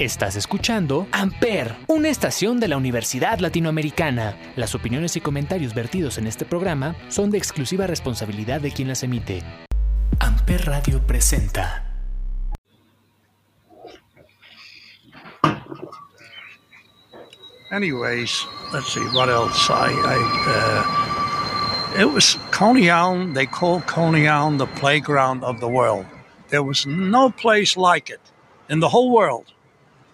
Estás escuchando Amper, una estación de la Universidad Latinoamericana. Las opiniones y comentarios vertidos en este programa son de exclusiva responsabilidad de quien las emite. Amper Radio presenta. Anyways, let's see what else. I, I uh, it was Coney Island. They called Coney Island the playground of the world. There was no place like it in the whole world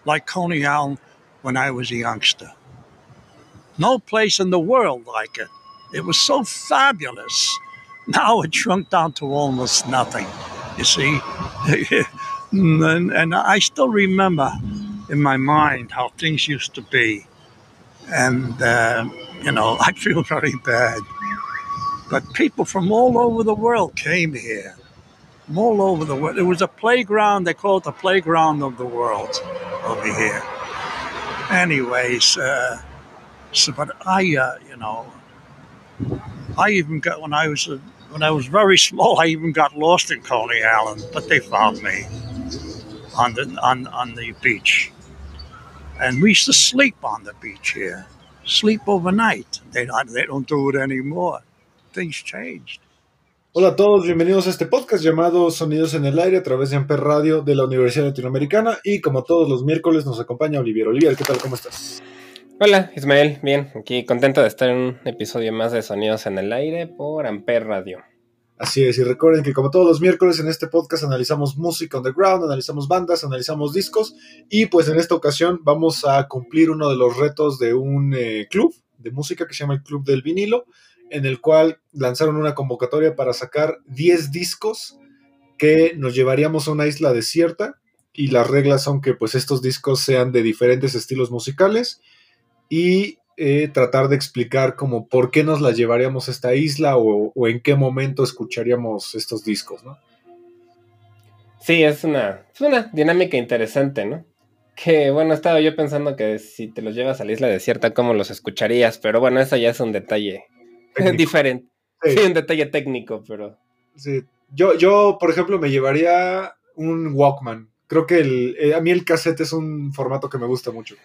like Coney Island when I was a youngster. No place in the world like it. It was so fabulous. Now it shrunk down to almost nothing, you see. and, and I still remember in my mind how things used to be. And, uh, you know, I feel very bad. But people from all over the world came here. All over the world. It was a playground, they call it the playground of the world over here. Anyways, uh, so, but I, uh, you know, I even got when I was uh, when I was very small, I even got lost in Coney Island, but they found me on the on on the beach, and we used to sleep on the beach here, sleep overnight. They don't they don't do it anymore. Things changed. Hola a todos, bienvenidos a este podcast llamado Sonidos en el Aire a través de Amper Radio de la Universidad Latinoamericana y como todos los miércoles nos acompaña Olivier. Olivier, ¿qué tal? ¿Cómo estás? Hola Ismael, bien, aquí contento de estar en un episodio más de Sonidos en el Aire por Amper Radio. Así es, y recuerden que como todos los miércoles en este podcast analizamos música underground, analizamos bandas, analizamos discos y pues en esta ocasión vamos a cumplir uno de los retos de un eh, club de música que se llama el Club del Vinilo en el cual lanzaron una convocatoria para sacar 10 discos que nos llevaríamos a una isla desierta y las reglas son que pues estos discos sean de diferentes estilos musicales y eh, tratar de explicar como por qué nos la llevaríamos a esta isla o, en qué momento escucharíamos estos discos, ¿no? Sí, es una, es una dinámica interesante, ¿no? Que bueno, estaba yo pensando que si te los llevas a la isla desierta, ¿cómo los escucharías? Pero bueno, eso ya es un detalle diferente. Sí. un detalle técnico, pero. Sí. Yo, yo, por ejemplo, me llevaría un Walkman. Creo que el, eh, a mí el cassette es un formato que me gusta mucho.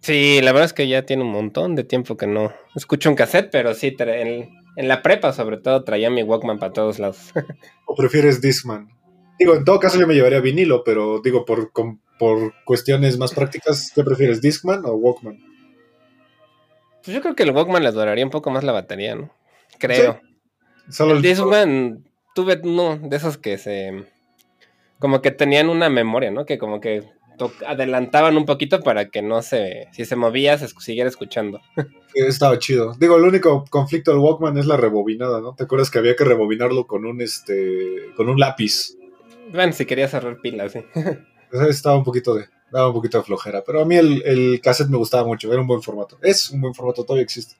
Sí, la verdad es que ya tiene un montón de tiempo que no escucho un cassette, pero sí, en, en la prepa sobre todo traía mi Walkman para todos lados. ¿O prefieres Discman? Digo, en todo caso yo me llevaría vinilo, pero digo, por, por cuestiones más prácticas, ¿qué prefieres, Discman o Walkman? Pues yo creo que el Walkman le duraría un poco más la batería, ¿no? Creo. Sí. Solo el Discman, tuve uno de esos que se. Como que tenían una memoria, ¿no? Que como que adelantaban un poquito para que no se. Si se movía, se siguiera escuchando. Estaba chido. Digo, el único conflicto del Walkman es la rebobinada, ¿no? ¿Te acuerdas que había que rebobinarlo con un este. con un lápiz? Bueno, si querías cerrar pilas, sí. Estaba un poquito de daba un poquito de flojera. Pero a mí el, el, cassette me gustaba mucho, era un buen formato. Es un buen formato, todavía existe.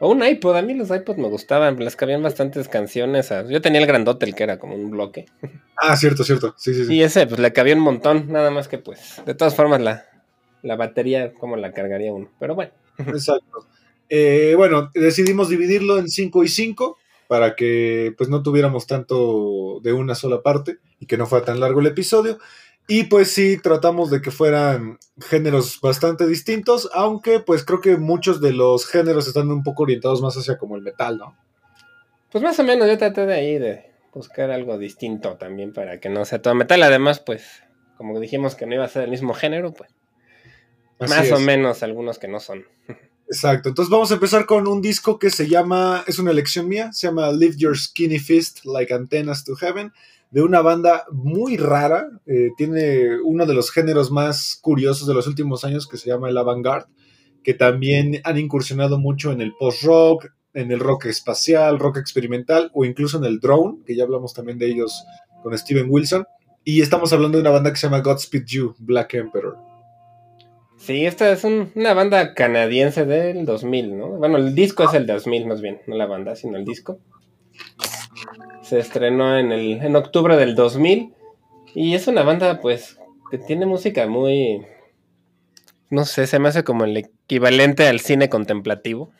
O un iPod, a mí los iPods me gustaban, les cabían bastantes canciones. Yo tenía el grandote, el que era como un bloque. Ah, cierto, cierto. Sí, sí, sí. Y ese, pues le cabía un montón, nada más que pues, de todas formas, la, la batería, ¿cómo la cargaría uno? Pero bueno. Exacto. Eh, bueno, decidimos dividirlo en 5 y 5 para que pues no tuviéramos tanto de una sola parte y que no fuera tan largo el episodio. Y pues sí, tratamos de que fueran géneros bastante distintos, aunque pues creo que muchos de los géneros están un poco orientados más hacia como el metal, ¿no? Pues más o menos yo traté de ahí de buscar algo distinto también para que no sea todo metal. Además, pues, como dijimos que no iba a ser el mismo género, pues, Así más es. o menos algunos que no son. Exacto, entonces vamos a empezar con un disco que se llama, es una elección mía, se llama Lift Your Skinny Fist Like Antennas to Heaven de una banda muy rara. Eh, tiene uno de los géneros más curiosos de los últimos años que se llama el avant-garde, que también han incursionado mucho en el post-rock, en el rock espacial, rock experimental o incluso en el drone, que ya hablamos también de ellos con Steven Wilson. Y estamos hablando de una banda que se llama Godspeed You, Black Emperor. Sí, esta es un, una banda canadiense del 2000, ¿no? Bueno, el disco es el 2000 más bien, no la banda, sino el disco. Se estrenó en, el, en octubre del 2000 y es una banda pues que tiene música muy... No sé, se me hace como el equivalente al cine contemplativo.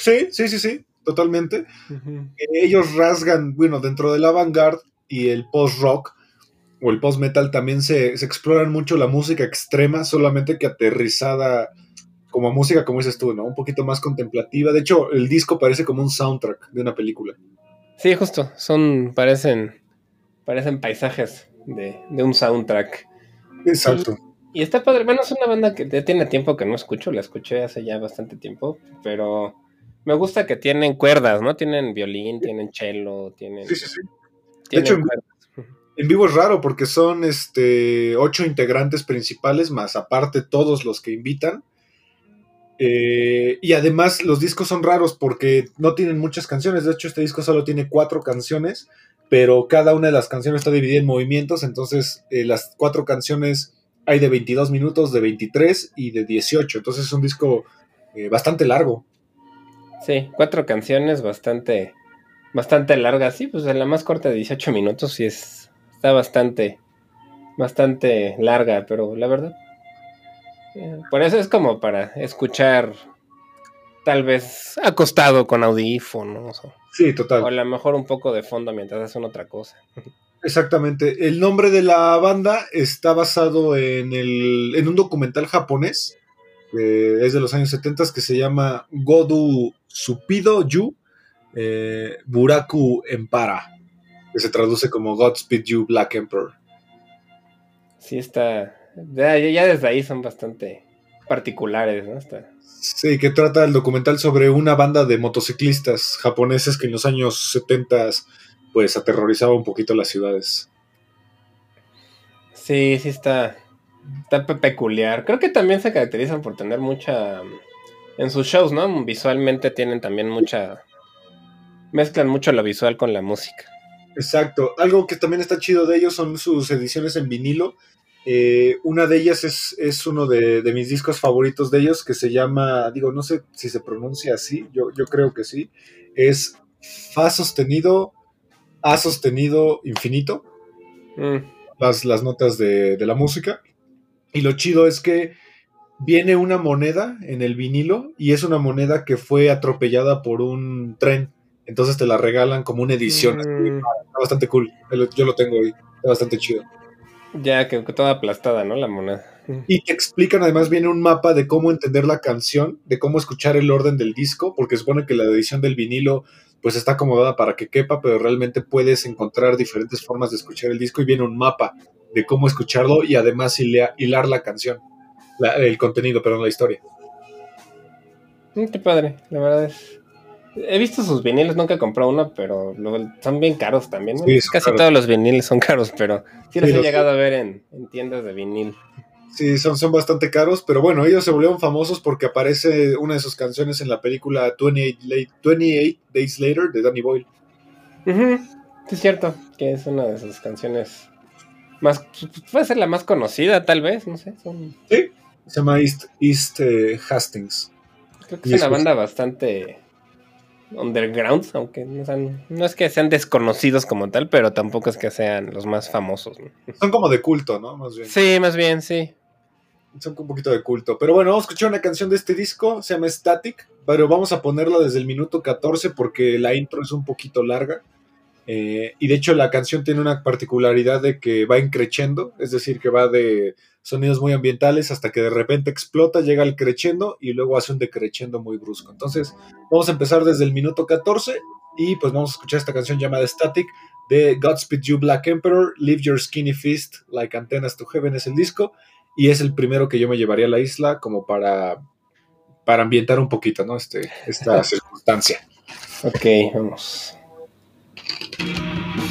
Sí, sí, sí, sí, totalmente. -huh. Ellos rasgan, bueno, dentro del avant-garde y el post-rock, o el post-metal también se, se exploran mucho la música extrema, solamente que aterrizada como música, como dices tú, ¿no? Un poquito más contemplativa. De hecho, el disco parece como un soundtrack de una película. Sí, justo. Son, parecen, parecen paisajes de, de un soundtrack. Exacto. Y, y, está padre. Bueno, es una banda que ya tiene tiempo que no escucho. La escuché hace ya bastante tiempo. Pero me gusta que tienen cuerdas, ¿no? Tienen violín, tienen cello, tienen. Sí, sí, sí. De hecho, en vivo es raro porque son este ocho integrantes principales, más aparte todos los que invitan. Eh, y además los discos son raros porque no tienen muchas canciones. De hecho, este disco solo tiene cuatro canciones, pero cada una de las canciones está dividida en movimientos. Entonces, eh, las cuatro canciones hay de 22 minutos, de 23 y de 18. Entonces, es un disco eh, bastante largo. Sí, cuatro canciones bastante, bastante largas. Sí, pues en la más corta de 18 minutos sí es, está bastante, bastante larga, pero la verdad por eso es como para escuchar, tal vez acostado con audífonos. Sí, total. O a lo mejor un poco de fondo mientras hacen otra cosa. Exactamente. El nombre de la banda está basado en, el, en un documental japonés, eh, es de los años 70, que se llama Godu Supido Yu eh, Buraku Empara, que se traduce como Godspeed You Black Emperor. Sí, está, ya, ya, desde ahí son bastante particulares, ¿no? Sí, que trata el documental sobre una banda de motociclistas japoneses que en los años 70 pues aterrorizaba un poquito las ciudades. Sí, sí está, está peculiar. Creo que también se caracterizan por tener mucha... En sus shows, ¿no? Visualmente tienen también mucha... Mezclan mucho lo visual con la música. Exacto. Algo que también está chido de ellos son sus ediciones en vinilo, eh, una de ellas es, es uno de, de, mis discos favoritos de ellos que se llama, digo, no sé si se pronuncia así, yo, yo creo que sí, es Fa sostenido, A sostenido infinito, mm. las, las, notas de, de, la música. Y lo chido es que viene una moneda en el vinilo y es una moneda que fue atropellada por un tren. Entonces te la regalan como una edición. Mm. Está bastante cool. Yo lo tengo ahí. Está bastante chido. Ya, que, toda aplastada, ¿no? La moneda. Y te explican, además, viene un mapa de cómo entender la canción, de cómo escuchar el orden del disco, porque supone que la edición del vinilo pues está acomodada para que quepa, pero realmente puedes encontrar diferentes formas de escuchar el disco y viene un mapa de cómo escucharlo y además hilar la canción, el contenido, perdón, la historia. Mm, qué padre, la verdad es, He visto sus viniles, nunca he comprado uno, pero son bien caros también. Casi todos los viniles son caros, pero sí los he llegado a ver en, tiendas de vinil. Sí, son, son bastante caros, pero bueno, ellos se volvieron famosos porque aparece una de sus canciones en la película 28, 28 Days Later de Danny Boyle. Sí, es cierto, que es una de sus canciones más. Puede ser la más conocida, tal vez, no sé. Sí, se llama East, East eh, Hastings. Creo que es una banda bastante underground, aunque no, sean, no es que sean desconocidos como tal, pero tampoco es que sean los más famosos. Son como de culto, ¿no? Más bien. Sí, más bien, sí. Son un poquito de culto. Pero bueno, vamos a escuchar una canción de este disco, se llama Static, pero vamos a ponerla desde el minuto 14 porque la intro es un poquito larga. Eh, y de hecho la canción tiene una particularidad de que va increchendo, es decir, que va de sonidos muy ambientales hasta que de repente explota, llega al crescendo y luego hace un decrechendo muy brusco. Entonces, vamos a empezar desde el minuto 14 y pues vamos a escuchar esta canción llamada Static de Godspeed You Black Emperor, Leave Your Skinny Fist Like Antennas to Heaven es el disco y es el primero que yo me llevaría a la isla como para, para ambientar un poquito, ¿no? Este, esta circunstancia. Ok, vamos. Bien, esto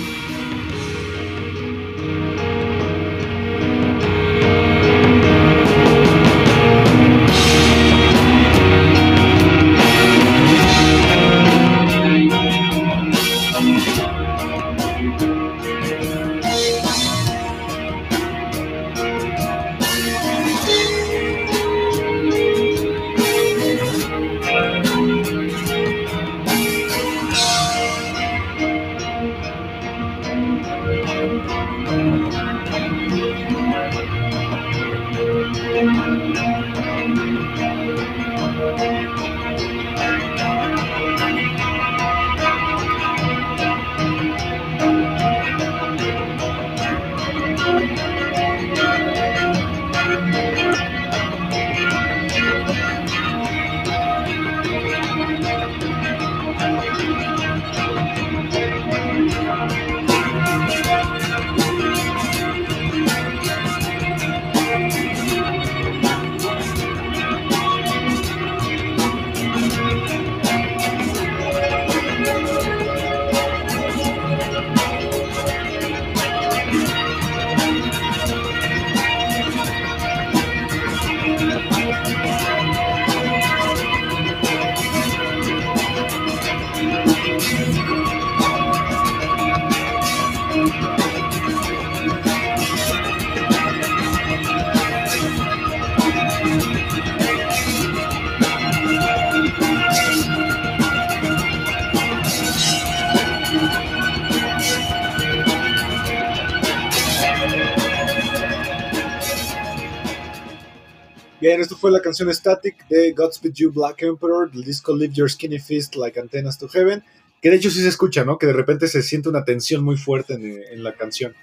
fue la canción Static de Godspeed You Black Emperor del disco Live Your Skinny Fist Like Antennas to Heaven. Que de hecho sí se escucha, ¿no? Que de repente se siente una tensión muy fuerte en, en la canción.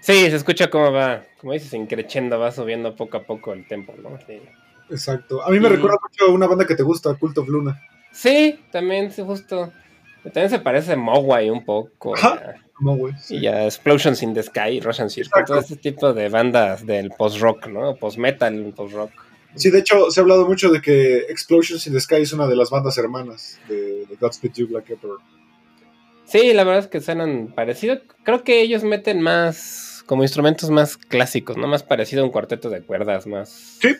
Sí, se escucha cómo va, como dices, increchendo, va subiendo poco a poco el tempo, ¿no? Sí. Exacto. A mí me Y- recuerda mucho a una banda que te gusta, Cult of Luna. Sí, también, sí, justo. También se parece a Mogwai un poco. Ajá. Y a Explosions in the Sky, Russian Circle, Exacto. todo este tipo de bandas del post-rock, ¿no? Post-metal, post-rock. Sí, de hecho, se ha hablado mucho de que Explosions in the Sky es una de las bandas hermanas de, de Godspeed You Black Emperor. Sí, la verdad es que suenan parecido. Creo que ellos meten más, como instrumentos más clásicos, ¿no? Más parecido a un cuarteto de cuerdas, más... Sí.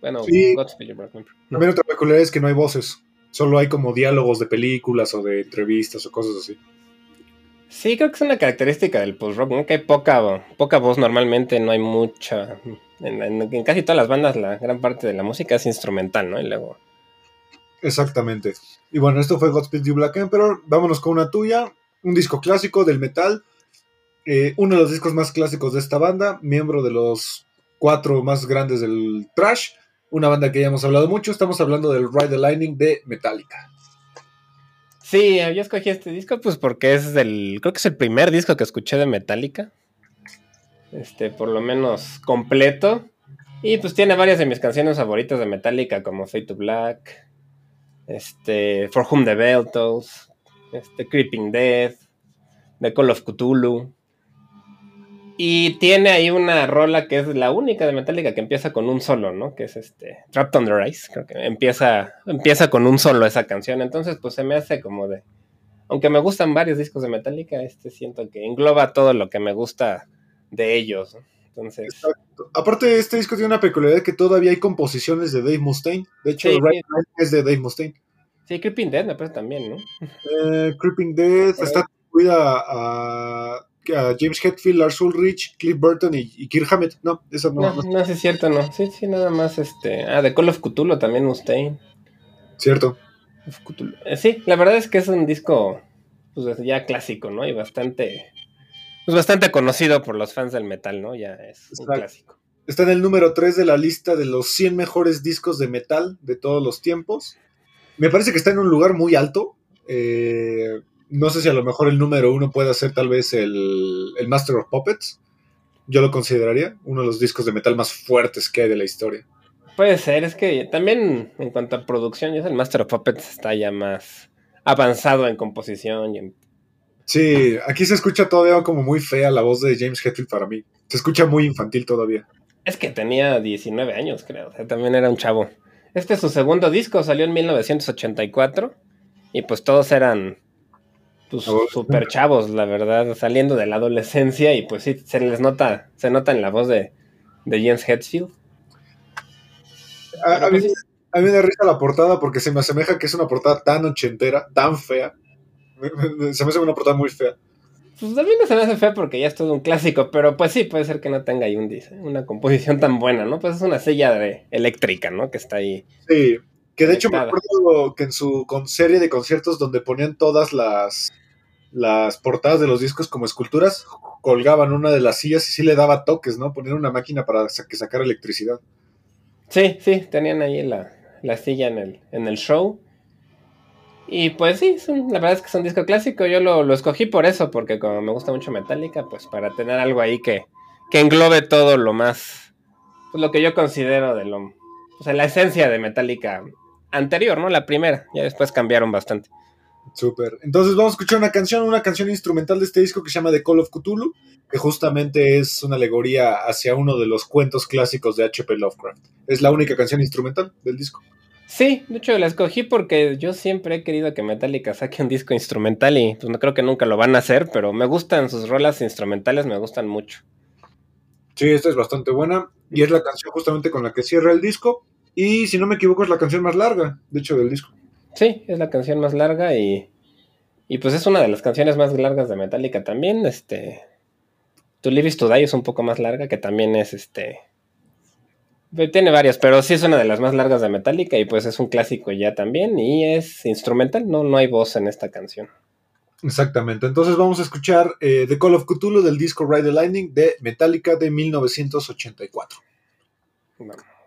Bueno, Sí. Godspeed You Black Emperor. También otra peculiaridad es que no hay voces. Solo hay como diálogos de películas o de entrevistas o cosas así. Sí, creo que es una característica del post-rock, ¿no? Que hay poca, poca voz normalmente, no hay mucha... En casi todas las bandas la gran parte de la música es instrumental, ¿no? Y luego... Exactamente. Y bueno, esto fue Godspeed You Black Emperor. Vámonos con una tuya. Un disco clásico del metal. Eh, uno de los discos más clásicos de esta banda. Miembro de los cuatro más grandes del trash. Una banda que ya hemos hablado mucho. Estamos hablando del Ride the Lightning de Metallica. Sí, yo escogí este disco pues porque es del, creo que es el primer disco que escuché de Metallica. Este, por lo menos completo. Y pues tiene varias de mis canciones favoritas de Metallica como Fade to Black, este, For Whom the Bell Tolls, este, Creeping Death, The Call of Cthulhu. Y tiene ahí una rola que es la única de Metallica que empieza con un solo, ¿no? Que es este Trapped Under Ice. Creo que empieza, empieza con un solo esa canción. Entonces, pues se me hace como de. Aunque me gustan varios discos de Metallica, este siento que engloba todo lo que me gusta de ellos. ¿no? Entonces. Exacto. Aparte, este disco tiene una peculiaridad que todavía hay composiciones de Dave Mustaine. De hecho, Sí, Ride sí. es de Dave Mustaine. Sí, Creeping Dead me parece también, ¿no? Eh, Creeping Death está atribuida a, a James Hetfield, Lars Ulrich, Cliff Burton y, y Kirk Hammett. No, esa no, No, no no, sí es cierto, no. Sí, sí, nada más este. Ah, de Call of Cthulhu también Mustaine. cierto. Of Cthulhu. Eh, sí, la verdad es que es un disco pues ya clásico, ¿no? Y bastante. Pues bastante conocido por los fans del metal, ¿no? Ya es un clásico. Está en el número 3 de la lista de los 100 mejores discos de metal de todos los tiempos. Me parece que está en un lugar muy alto. Eh, no sé si a lo mejor el número uno puede ser tal vez el, el Master of Puppets. Yo lo consideraría uno de los discos de metal más fuertes que hay de la historia. Puede ser, es que también en cuanto a producción, ya el Master of Puppets está ya más avanzado en composición y en Sí, aquí se escucha todavía como muy fea la voz de James Hetfield para mí. Se escucha muy infantil todavía. Es que tenía 19 años, creo. O sea, también era un chavo. Este es su segundo disco, salió en 1984. Y pues todos eran pues, super chavos, la verdad, saliendo de la adolescencia. Y pues sí, se les nota, se nota en la voz de, de James Hetfield. A, a Pero, mí, pues, a mí me da risa la portada porque se me asemeja que es una portada tan ochentera, tan fea. Me- me- Se me hace una portada muy fea. Pues a mí no se me hace feo porque ya es todo un clásico, pero pues sí, puede ser que no tenga ahí un dis- una composición tan buena, ¿no? Pues es una silla de eléctrica, ¿no? Que está ahí. Sí, que de hecho me acuerdo que en su serie de conciertos donde ponían todas las, las portadas de los discos como esculturas, colgaban una de las sillas y sí le daba toques, ¿no? Ponían una máquina para que sacara electricidad. Sí, sí, tenían ahí la, la silla en el, en el show. Y pues sí, la verdad es que es un disco clásico. Yo lo, lo escogí por eso, porque como me gusta mucho Metallica, pues para tener algo ahí que, que englobe todo lo más, pues lo que yo considero de lo, o sea, la esencia de Metallica anterior, ¿no? La primera, ya después cambiaron bastante. Súper. Entonces vamos a escuchar una canción, una canción instrumental de este disco que se llama The Call of Cthulhu, que justamente es una alegoría hacia uno de los cuentos clásicos de H.P. Lovecraft. Es la única canción instrumental del disco. Sí, de hecho la escogí porque yo siempre he querido que Metallica saque un disco instrumental y pues no creo que nunca lo van a hacer, pero me gustan sus rolas instrumentales, me gustan mucho. Sí, esta es bastante buena y es la canción justamente con la que cierra el disco. Y si no me equivoco, es la canción más larga, de hecho, del disco. Sí, es la canción más larga y, y pues es una de las canciones más largas de Metallica también. Este, To Live Is To Die es un poco más larga, que también es este... Tiene varias, pero sí es una de las más largas de Metallica y pues es un clásico ya también y es instrumental, no, no hay voz en esta canción. Exactamente. Entonces vamos a escuchar eh, The Call of Cthulhu del disco Ride the Lightning de Metallica de 1984. Vamos.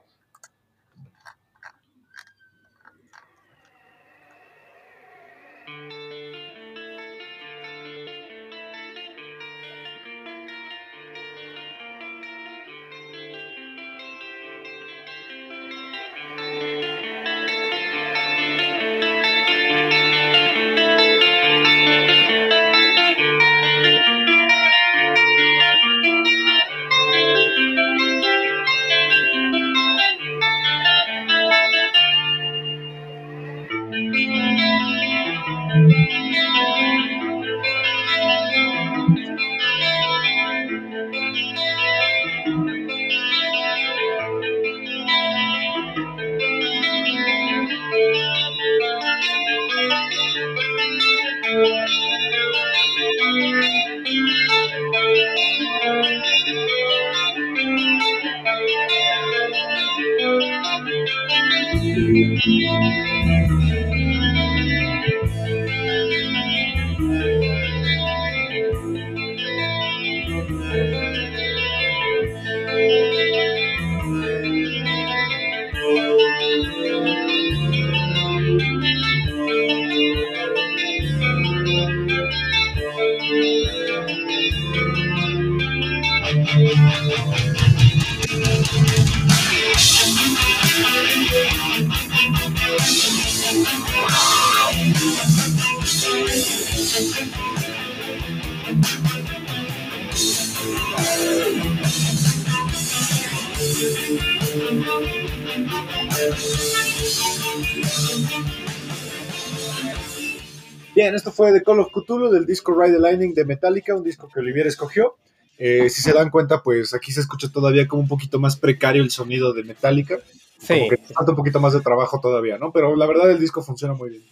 Fue The Call of Cthulhu del disco Ride the Lightning de Metallica, un disco que Olivier escogió. Eh, si se dan cuenta, pues aquí se escucha todavía como un poquito más precario el sonido de Metallica. Sí. Como que falta un poquito más de trabajo todavía, ¿no? Pero la verdad el disco funciona muy bien.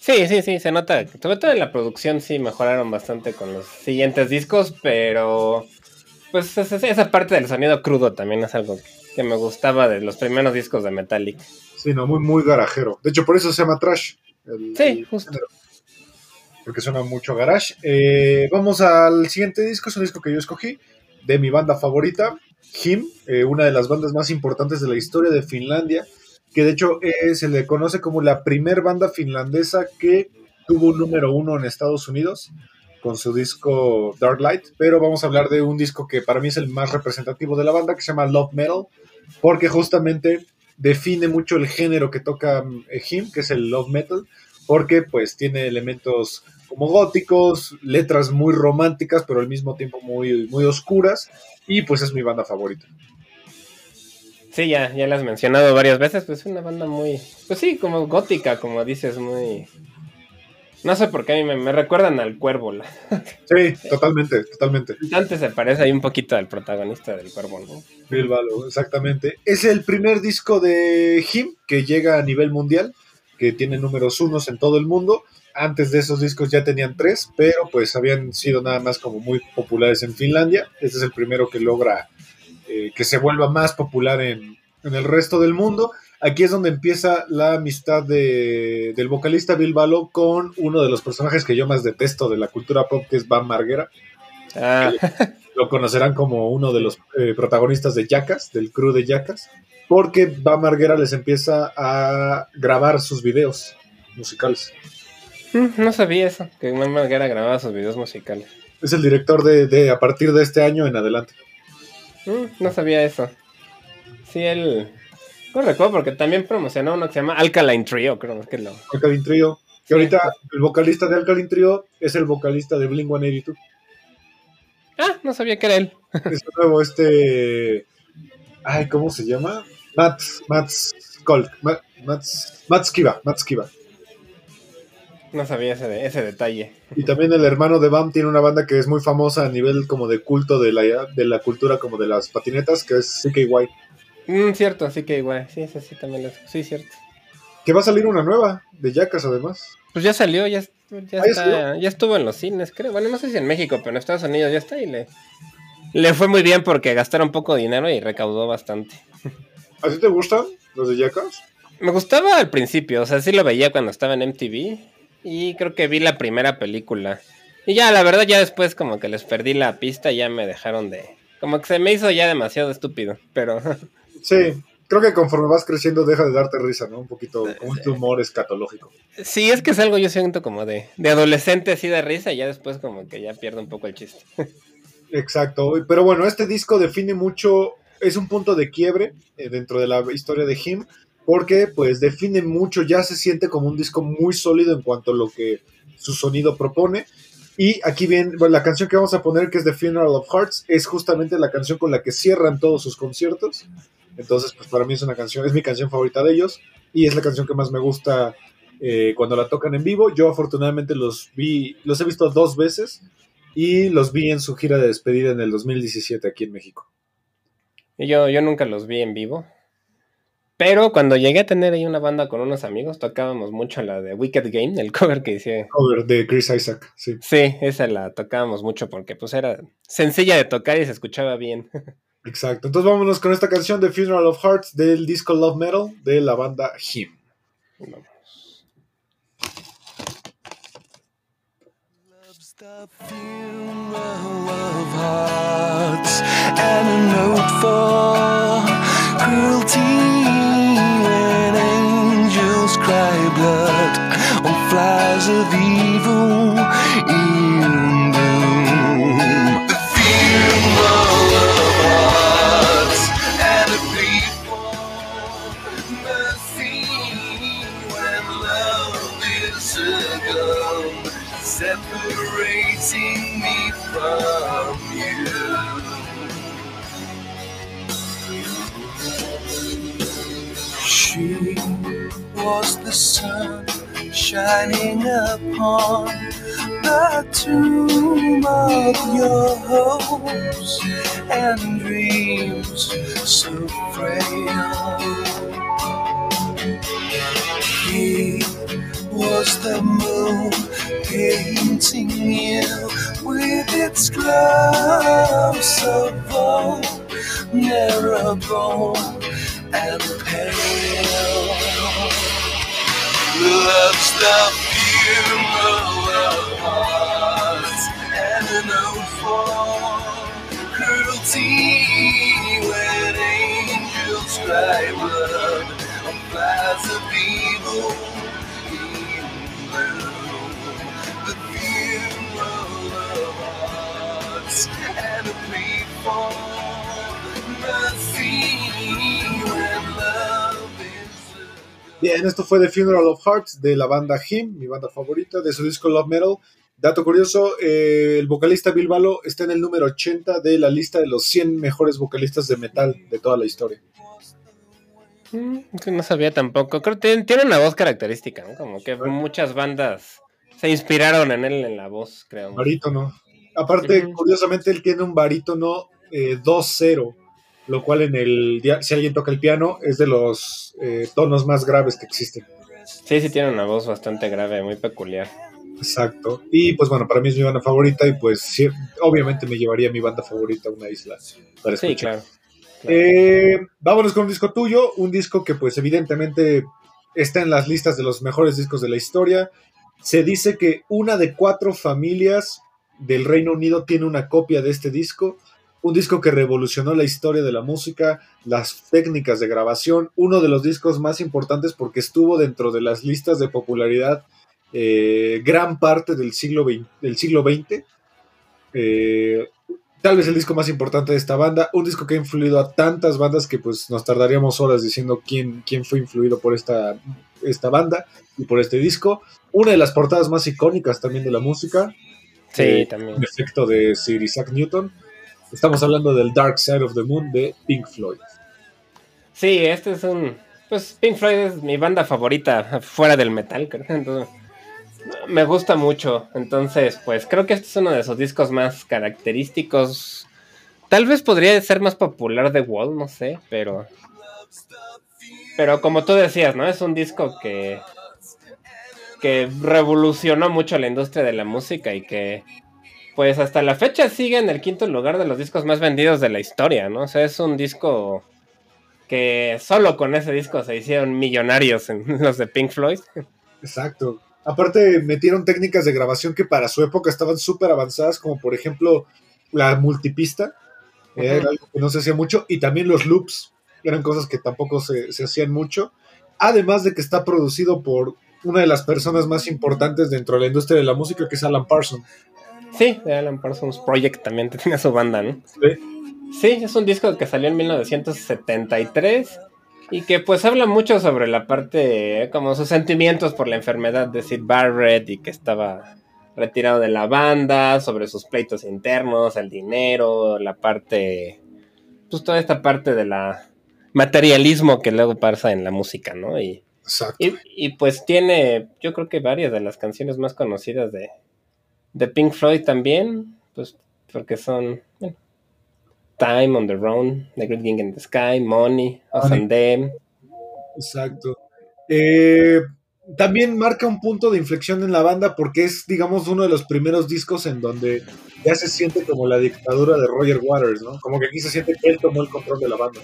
Sí, sí, sí, se nota. Sobre todo en la producción sí mejoraron bastante con los siguientes discos, pero pues esa, parte del sonido crudo también es algo que me gustaba de los primeros discos de Metallica. Sí, no, muy, muy garajero. De hecho, por eso se llama Trash. el- Sí, el justo. género. Porque suena mucho garage. Eh, vamos al siguiente disco, es un disco que yo escogí, de mi banda favorita, Him, eh, una de las bandas más importantes de la historia de Finlandia, que de hecho eh, se le conoce como la primer banda finlandesa que tuvo un número uno en Estados Unidos con su disco Dark Light, pero vamos a hablar de un disco que para mí es el más representativo de la banda, que se llama Love Metal, porque justamente define mucho el género que toca Him, que es el Love Metal, porque pues tiene elementos como góticos, letras muy románticas, pero al mismo tiempo muy, muy oscuras, y pues es mi banda favorita. Sí, ya, ya la has mencionado varias veces, pues es una banda muy, pues sí, como gótica, como dices, muy... No sé por qué a mí me, me recuerdan al cuervo. La... Sí, totalmente, totalmente. Antes se parece ahí un poquito al protagonista del cuervo, ¿no? Bill exactamente. Es el primer disco de Him que llega a nivel mundial, que tiene números unos en todo el mundo. Antes de esos discos ya tenían tres, pero pues habían sido nada más como muy populares en Finlandia. Este es el primero que logra eh, que se vuelva más popular en, en el resto del mundo. Aquí es donde empieza la amistad de- del vocalista Bill Balo con uno de los personajes que yo más detesto de la cultura pop, que es Bam Margera. Ah, Lo conocerán como uno de los eh, protagonistas de Jackass, del crew de Jackass, porque Bam Margera les empieza a grabar sus videos musicales. Mm, no sabía eso, que Mamá Marguera grababa sus videos musicales. Es el director de, de a partir de este año en adelante. Mm, no sabía eso. Sí, él... No recuerdo porque también promocionó uno que se llama Alkaline Trio, creo que lo... Alkaline Trio. Que ahorita el vocalista de Alkaline Trio es el vocalista de Blink 182. Ah, no sabía que era él. Es nuevo este. Ay, ¿cómo se llama? Matt, Matt Skolk. Matt, Matt, Matt Skiba. Matt Skiba. No sabía ese, de- ese detalle. Y también el hermano de Bam tiene una banda que es muy famosa a nivel como de culto de la, de la cultura como de las patinetas, que es CKY. Mm, cierto, igual. Sí, ese sí también lo... Sí, cierto. Que va a salir una nueva de Jackass además. Pues ya salió, ya, ya, Ah, ¿ya está, ya estuvo en los cines, creo. Bueno, no sé si en México, pero en Estados Unidos ya está y le, le fue muy bien porque gastaron poco dinero y recaudó bastante. ¿A ti te gustan los de Jackass? Me gustaba al principio, o sea, sí lo veía cuando estaba en MTV y creo que vi la primera película. Y ya, la verdad, ya después como que les perdí la pista y ya me dejaron de... Como que se me hizo ya demasiado estúpido, pero... Sí, creo que conforme vas creciendo deja de darte risa, ¿no? Un poquito, como un humor escatológico. Sí, es que es algo yo siento como de, de adolescente así de risa y ya después como que ya pierde un poco el chiste. Exacto, pero bueno, este disco define mucho, es un punto de quiebre eh, dentro de la historia de Him, porque pues define mucho, ya se siente como un disco muy sólido en cuanto a lo que su sonido propone. Y aquí viene, bueno, la canción que vamos a poner, que es The Funeral of Hearts, es justamente la canción con la que cierran todos sus conciertos. Entonces, pues para mí es una canción, es mi canción favorita de ellos y es la canción que más me gusta eh, cuando la tocan en vivo. Yo afortunadamente los vi, los he visto dos veces y los vi en su gira de despedida en el 2017 aquí en México. Yo, yo nunca los vi en vivo. Pero cuando llegué a tener ahí una banda con unos amigos, tocábamos mucho la de Wicked Game, el cover que hice. Cover de Chris Isaac, sí. Sí, esa la tocábamos mucho porque pues era sencilla de tocar y se escuchaba bien. Exacto. Entonces vámonos con esta canción de Funeral of Hearts del disco Love Metal de la banda Him. Vamos. The funeral of hearts and a note for cruelty cry blood on flies of evil in bloom. The and when love is a gun separating me from you. Was the sun shining upon the tomb of your hopes and dreams so frail. He was the moon painting you with its glow so vulnerable and pale. Love's the funeral of hearts and an for cruelty when angels cry blood on flies of evil. The funeral of hearts and a plea for mercy Bien, esto fue The Funeral of Hearts de la banda Him, mi banda favorita, de su disco Love Metal. Dato curioso, eh, el vocalista Bill Balo está en el número 80 de la lista de los 100 mejores vocalistas de metal de toda la historia. Mm, no sabía tampoco. Creo que tiene, una voz característica, ¿no? Como que muchas bandas se inspiraron en él en la voz, creo. Barítono. Aparte, curiosamente, él tiene un barítono eh, 2-0, lo cual en el, si alguien toca el piano, es de los eh, tonos más graves que existen. Sí, sí tiene una voz bastante grave, muy peculiar. Exacto. Y pues bueno, para mí es mi banda favorita y pues sí, obviamente me llevaría mi banda favorita a una isla para Sí, escuchar. claro. claro. Eh, vámonos con un disco tuyo, un disco que pues evidentemente está en las listas de los mejores discos de la historia. Se dice que una de cuatro familias del Reino Unido tiene una copia de este disco, un disco que revolucionó la historia de la música, las técnicas de grabación, uno de los discos más importantes porque estuvo dentro de las listas de popularidad eh, gran parte del siglo XX. Del siglo XX. Eh, tal vez el disco más importante de esta banda, un disco que ha influido a tantas bandas que pues nos tardaríamos horas diciendo quién, quién fue influido por esta, esta banda y por este disco. Una de las portadas más icónicas también de la música, Sí, eh, también. efecto de Sir Isaac Newton. Estamos hablando del Dark Side of the Moon de Pink Floyd. Sí, este es un. Pues Pink Floyd es mi banda favorita fuera del metal, creo. Entonces, me gusta mucho. Entonces, pues creo que este es uno de sus discos más característicos. Tal vez podría ser más popular de Wall, no sé, pero. Pero como tú decías, ¿no? Es un disco que. que revolucionó mucho la industria de la música y que. Pues hasta la fecha sigue en el quinto lugar de los discos más vendidos de la historia, ¿no? O sea, es un disco que solo con ese disco se hicieron millonarios en los de Pink Floyd. Exacto. Aparte, metieron técnicas de grabación que para su época estaban súper avanzadas, como por ejemplo la multipista, eh, era algo que no se hacía mucho, y también los loops, eran cosas que tampoco se, se hacían mucho. Además de que está producido por una de las personas más importantes dentro de la industria de la música, que es Alan Parsons. Sí, de Alan Parsons Project también tenía su banda, ¿no? ¿sí? Sí, es un disco que salió en 1973 y que pues habla mucho sobre la parte, como sus sentimientos por la enfermedad de Sid Barrett y que estaba retirado de la banda, sobre sus pleitos internos, el dinero, la parte, pues toda esta parte de la materialismo que luego pasa en la música, ¿no? Y, Exacto. y, y, pues tiene, yo creo que varias de las canciones más conocidas de, de Pink Floyd también, pues porque son bueno, Time on the Run, The Great King in the Sky, Money, Us and Them. Exacto. Eh, también marca un punto de inflexión en la banda porque es, digamos, uno de los primeros discos en donde ya se siente como la dictadura de Roger Waters, ¿no? Como que aquí se siente que él tomó el control de la banda.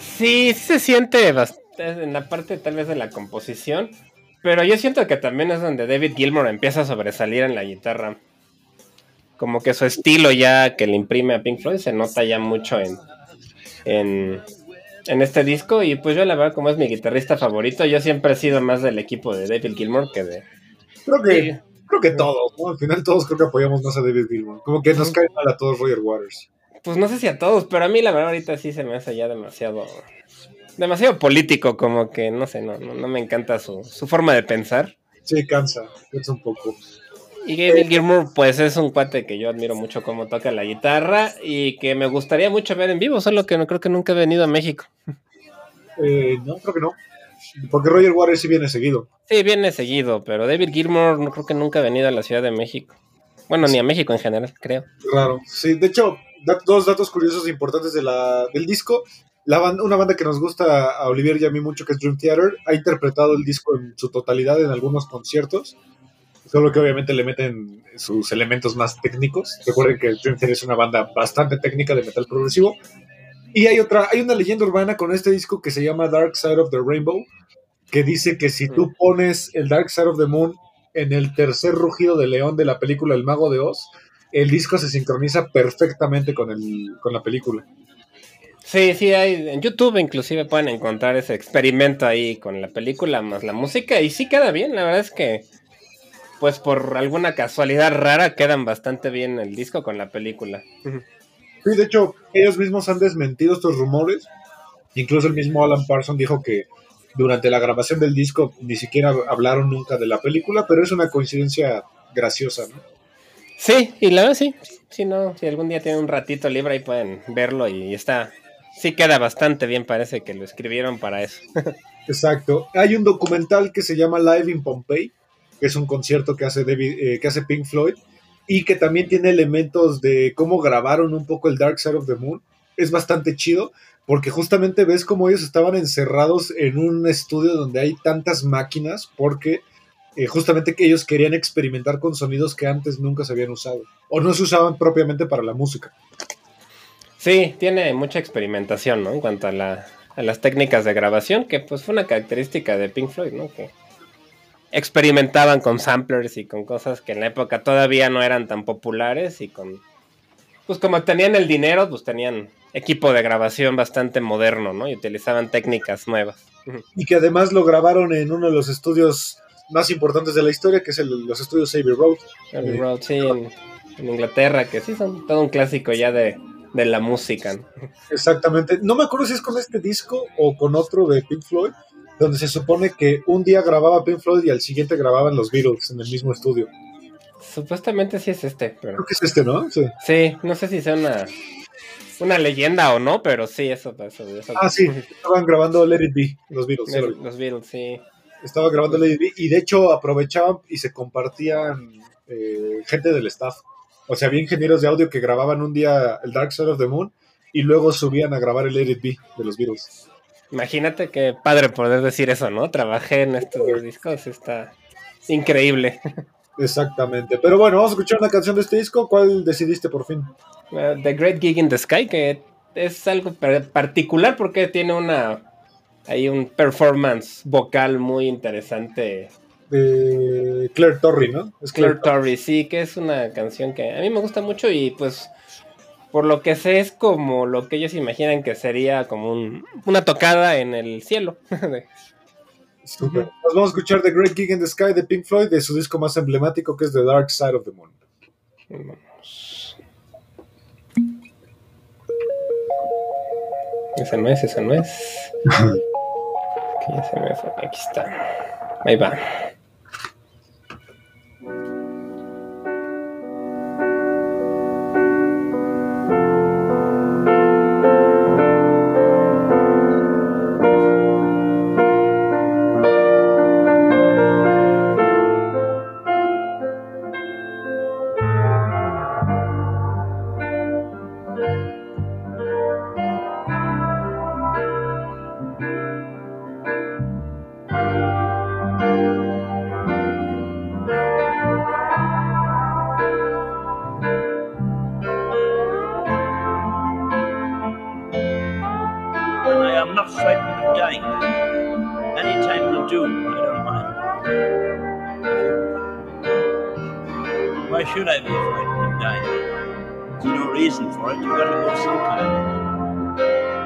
Sí, sí se siente bast- en la parte tal vez de la composición, pero yo siento que también es donde David Gilmour empieza a sobresalir en la guitarra. Como que su estilo ya que le imprime a Pink Floyd se nota ya mucho en, en, en este disco y pues yo la verdad como es mi guitarrista favorito, yo siempre he sido más del equipo de David Gilmour que de... Creo que, creo que todos, ¿no? Al final todos creo que apoyamos más a David Gilmour. Como que nos cae mal a todos Roger Waters. Pues no sé si a todos, pero a mí la verdad ahorita sí se me hace ya demasiado... Demasiado político, como que no sé, no, no, no me encanta su, su forma de pensar. Sí, cansa, cansa un poco. Y David Gilmour, pues es un cuate que yo admiro mucho cómo toca la guitarra y que me gustaría mucho ver en vivo, solo que no creo que nunca he venido a México. Eh, no, creo que no. Porque Roger Waters sí viene seguido. Sí, viene seguido, pero David Gilmour no creo que nunca ha venido a la Ciudad de México. Bueno, ni a México en general, creo. Raro. Sí, de hecho, dos datos curiosos e importantes de la, del disco. La banda, una banda que nos gusta a Olivier y a mí mucho, que es Dream Theater, ha interpretado el disco en su totalidad en algunos conciertos. Solo que obviamente le meten sus elementos más técnicos. Recuerden que Dream Theater es una banda bastante técnica de metal progresivo. Y hay otra, hay una leyenda urbana con este disco que se llama Dark Side of the Rainbow, que dice que si tú pones el Dark Side of the Moon en el tercer rugido de león de la película El Mago de Oz, el disco se sincroniza perfectamente con, el, con la película. Sí, sí, hay, en YouTube inclusive pueden encontrar ese experimento ahí con la película más la música y sí queda bien, la verdad es que pues por alguna casualidad rara quedan bastante bien el disco con la película. Sí, de hecho, ellos mismos han desmentido estos rumores. Incluso el mismo Alan Parsons dijo que durante la grabación del disco ni siquiera hablaron nunca de la película, pero es una coincidencia graciosa, ¿no? Sí, y la verdad sí. Si no, si algún día tienen un ratito libre ahí pueden verlo y está. Sí queda bastante bien, parece que lo escribieron para eso. Exacto. Hay un documental que se llama Live in Pompeii, que es un concierto que hace, David, eh, que hace Pink Floyd y que también tiene elementos de cómo grabaron un poco el Dark Side of the Moon. Es bastante chido porque justamente ves cómo ellos estaban encerrados en un estudio donde hay tantas máquinas porque eh, justamente que ellos querían experimentar con sonidos que antes nunca se habían usado o no se usaban propiamente para la música. Sí, tiene mucha experimentación, ¿no? En cuanto a, la, a las técnicas de grabación, que pues fue una característica de Pink Floyd, ¿no? Que experimentaban con samplers y con cosas que en la época todavía no eran tan populares y con... Pues como tenían el dinero, pues tenían equipo de grabación bastante moderno, ¿no? Y utilizaban técnicas nuevas. Y que además lo grabaron en uno de los estudios más importantes de la historia, que es el- los estudios Abbey Road. Abbey Eh, Road, sí, en, en Inglaterra, que sí son todo un clásico ya de, de la música. ¿no? Exactamente. No me acuerdo si es con este disco o con otro de Pink Floyd, donde se supone que un día grababa Pink Floyd y al siguiente grababan los Beatles en el mismo estudio. Supuestamente sí es este, pero... Creo que es este, ¿no? Sí. Sí, no sé si sea una, una leyenda o no, pero sí, eso Ah, sí. Estaban grabando Let It Be, los Beatles. sí. Los Beatles, sí. Estaban grabando Let It Be y de hecho aprovechaban y se compartían eh, gente del staff. O sea, había ingenieros de audio que grababan un día el Dark Side of the Moon y luego subían a grabar el Let It Be de los Beatles. Imagínate qué padre poder decir eso, ¿no? Trabajé en estos dos discos, está increíble. Exactamente. Pero bueno, vamos a escuchar una canción de este disco. ¿Cuál decidiste por fin? Uh, The Great Gig in the Sky, que es algo par- particular porque tiene una... Hay un performance vocal muy interesante. De Claire Torrey, ¿no? Es Claire Torrey, sí, que es una canción que a mí me gusta mucho y pues por lo que sé es como lo que ellos imaginan que sería como un- una tocada en el cielo. Super. Nos vamos a escuchar The Great Gig in the Sky de Pink Floyd de su disco más emblemático que es The Dark Side of the Moon. Vamos. Esa no es, esa no es. Que ya se me fue. Aquí está. Ahí va. Reason for it. You've got to go sometime.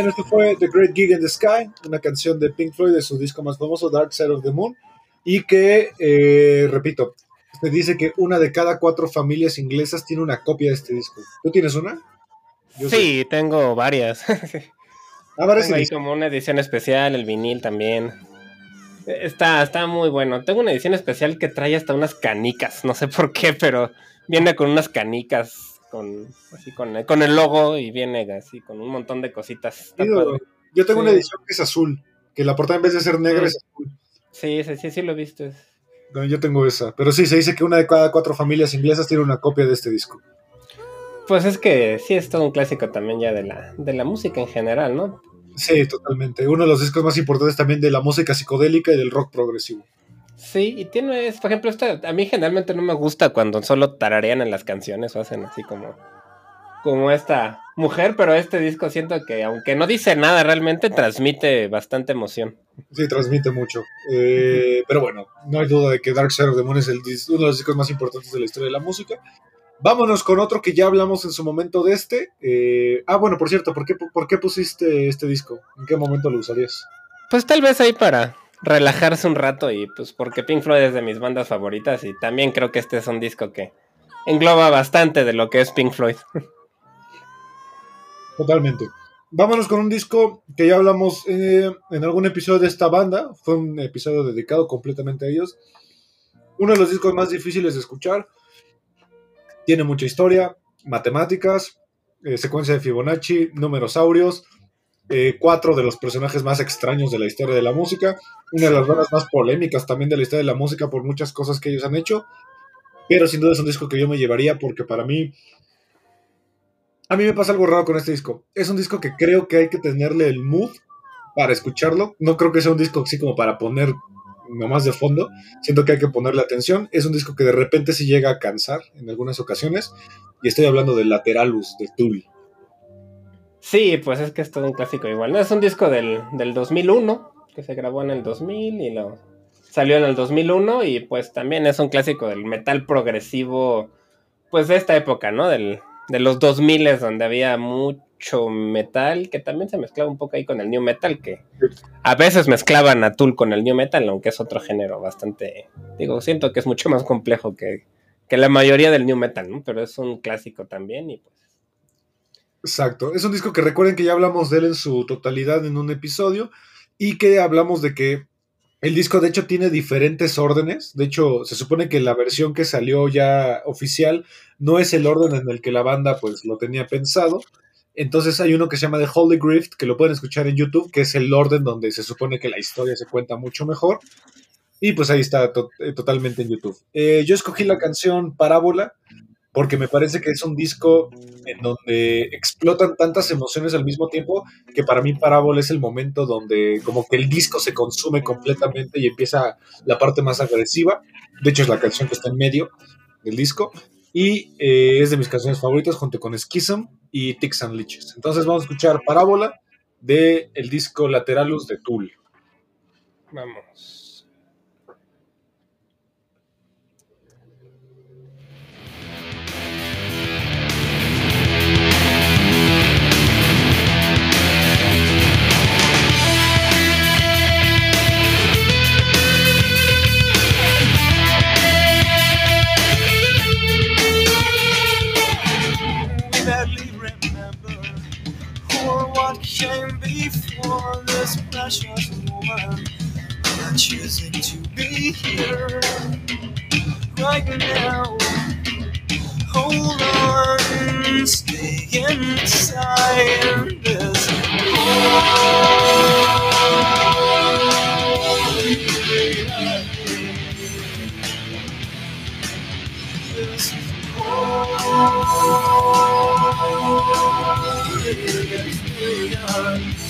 Bien, esto fue The Great Gig in the Sky, una canción de Pink Floyd de su disco más famoso, Dark Side of the Moon, y que, eh, repito, se dice que una de cada cuatro familias inglesas tiene una copia de este disco. ¿Tú tienes una? Yo Sí, tengo varias. Ah, varias Tengo ahí como una edición especial, el vinil también. Está, está muy bueno. Tengo una edición especial que trae hasta unas canicas. No sé por qué, pero viene con unas canicas con así con, con el logo y viene así con un montón de cositas. Yo, tengo Sí. una edición que es azul, que la portada en vez de ser negra es azul. Sí, sí, sí, sí lo he visto. No, yo tengo esa. Pero sí, se dice que una de cada cuatro familias inglesas tiene una copia de este disco. Pues es que sí es todo un clásico también ya de la, de la música en general, ¿no? Sí, totalmente. Uno de los discos más importantes también de la música psicodélica y del rock progresivo. Sí, y tiene, es, por ejemplo, esta, a mí generalmente no me gusta cuando solo tararean en las canciones o hacen así como, como esta mujer, pero este disco siento que aunque no dice nada realmente, transmite bastante emoción. Sí, transmite mucho. Eh, pero bueno, no hay duda de que Dark Side of the Moon es el uno de los discos más importantes de la historia de la música. Vámonos con otro que ya hablamos en su momento de este. Eh, ah, bueno, por cierto, ¿por qué, ¿por qué pusiste este disco? ¿En qué momento lo usarías? Pues tal vez ahí para relajarse un rato y pues porque Pink Floyd es de mis bandas favoritas y también creo que este es un disco que engloba bastante de lo que es Pink Floyd. Totalmente. Vámonos con un disco que ya hablamos eh, en algún episodio de esta banda. Fue un episodio dedicado completamente a ellos. Uno de los discos más difíciles de escuchar. Tiene mucha historia, matemáticas, eh, secuencia de Fibonacci, númerosaurios, eh, cuatro de los personajes más extraños de la historia de la música. Una de las bandas más polémicas también de la historia de la música por muchas cosas que ellos han hecho. Pero sin duda es un disco que yo me llevaría porque para mí a mí me pasa algo raro con este disco. Es un disco que creo que hay que tenerle el mood para escucharlo. No creo que sea un disco así como para poner nomás de fondo. Siento que hay que ponerle atención. Es un disco que de repente se llega a cansar en algunas ocasiones. Y estoy hablando de Lateralus, de Tool. Sí, pues es que es todo un clásico igual. No, es un disco del, del 2001, que se grabó en el 2000 y lo salió en el 2001 y pues también es un clásico del metal progresivo, pues de esta época, ¿no? Del, de los 2000 donde había mucho metal, que también se mezclaba un poco ahí con el new metal, que a veces mezclaban a Tool con el new metal, aunque es otro género bastante, digo, siento que es mucho más complejo que, que la mayoría del new metal, ¿no? Pero es un clásico también y pues Exacto. Es un disco que recuerden que ya hablamos de él en su totalidad en un episodio. Y que hablamos de que el disco de hecho tiene diferentes órdenes. De hecho, se supone que la versión que salió ya oficial no es el orden en el que la banda pues lo tenía pensado. Entonces hay uno que se llama The Holy Grift, que lo pueden escuchar en YouTube, que es el orden donde se supone que la historia se cuenta mucho mejor. Y pues ahí está eh, totalmente en YouTube. Eh, yo escogí la canción Parábola porque me parece que es un disco en donde explotan tantas emociones al mismo tiempo que para mí Parábola es el momento donde como que el disco se consume completamente y empieza la parte más agresiva. De hecho es la canción que está en medio del disco y eh, es de mis canciones favoritas junto con Schism y Ticks and Leeches. Entonces vamos a escuchar Parábola de el disco Lateralus de Tool. vamos. This precious woman. I'm choosing to be here right now. Hold on, stay inside this This Choosing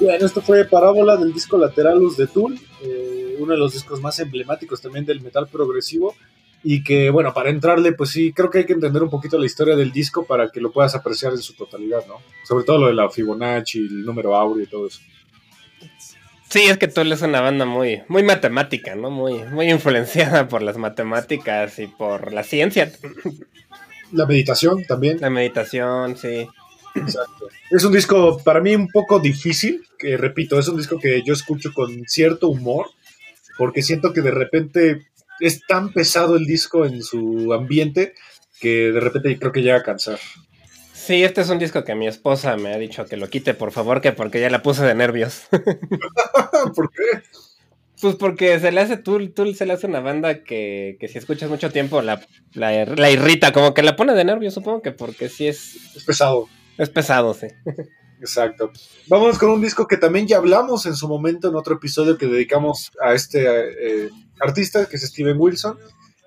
Bien, esto fue Parábola del disco Lateralus de Tool, eh, uno de los discos más emblemáticos también del metal progresivo. Y que, bueno, para entrarle, pues sí, creo que hay que entender un poquito la historia del disco para que lo puedas apreciar en su totalidad, ¿no? Sobre todo lo de la Fibonacci, el número áureo y todo eso. Sí, es que Tool es una banda muy, muy matemática, ¿no? Muy, muy influenciada por las matemáticas y por la ciencia, La meditación también. la meditación, sí. Exacto. Es un disco para mí un poco difícil, que repito, es un disco que yo escucho con cierto humor, porque siento que de repente es tan pesado el disco en su ambiente que de repente creo que llega a cansar. Sí, este es un disco que mi esposa me ha dicho que lo quite, por favor, que porque ya la puse de nervios. ¿Por qué? Pues porque se le hace Tool, Tool se le hace una banda que, que si escuchas mucho tiempo la, la, la irrita, como que la pone de nervios, supongo que porque sí es, Es pesado. es pesado, sí. Exacto. Vamos con un disco que también ya hablamos en su momento en otro episodio que dedicamos a este eh, artista, que es Steven Wilson,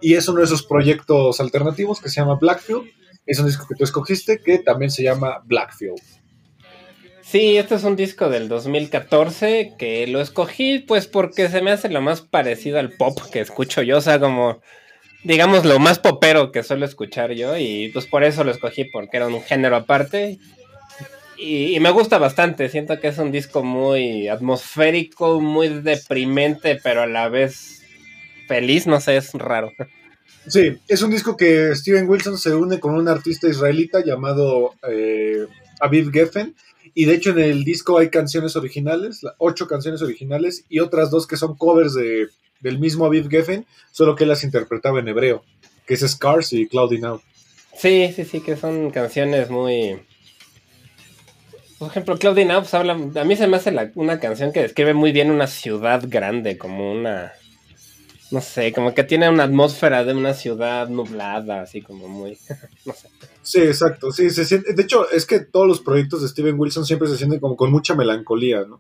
y es uno de esos proyectos alternativos que se llama Blackfield. Es un disco que tú escogiste que también se llama Blackfield. Sí, este es un disco del 2014 que lo escogí pues porque se me hace lo más parecido al pop que escucho yo, o sea, como digamos lo más popero que suelo escuchar yo y pues por eso lo escogí porque era un género aparte y, y me gusta bastante, siento que es un disco muy atmosférico, muy deprimente, pero a la vez feliz, no sé, es raro. Sí, es un disco que Steven Wilson se une con un artista israelita llamado eh, Aviv Geffen. Y de hecho en el disco hay canciones originales, ocho canciones originales y otras dos que son covers de, del mismo Aviv Geffen, solo que él las interpretaba en hebreo, que es Scars y Cloudy Now. Sí, sí, sí, que son canciones muy... Por ejemplo, Cloudy Now, pues, habla... A mí se me hace la- una canción que describe muy bien una ciudad grande, como una... No sé, como que tiene una atmósfera de una ciudad nublada, así como muy... no sé. Sí, exacto. Sí, se siente, de hecho, es que todos los proyectos de Steven Wilson siempre se sienten como con mucha melancolía, ¿no?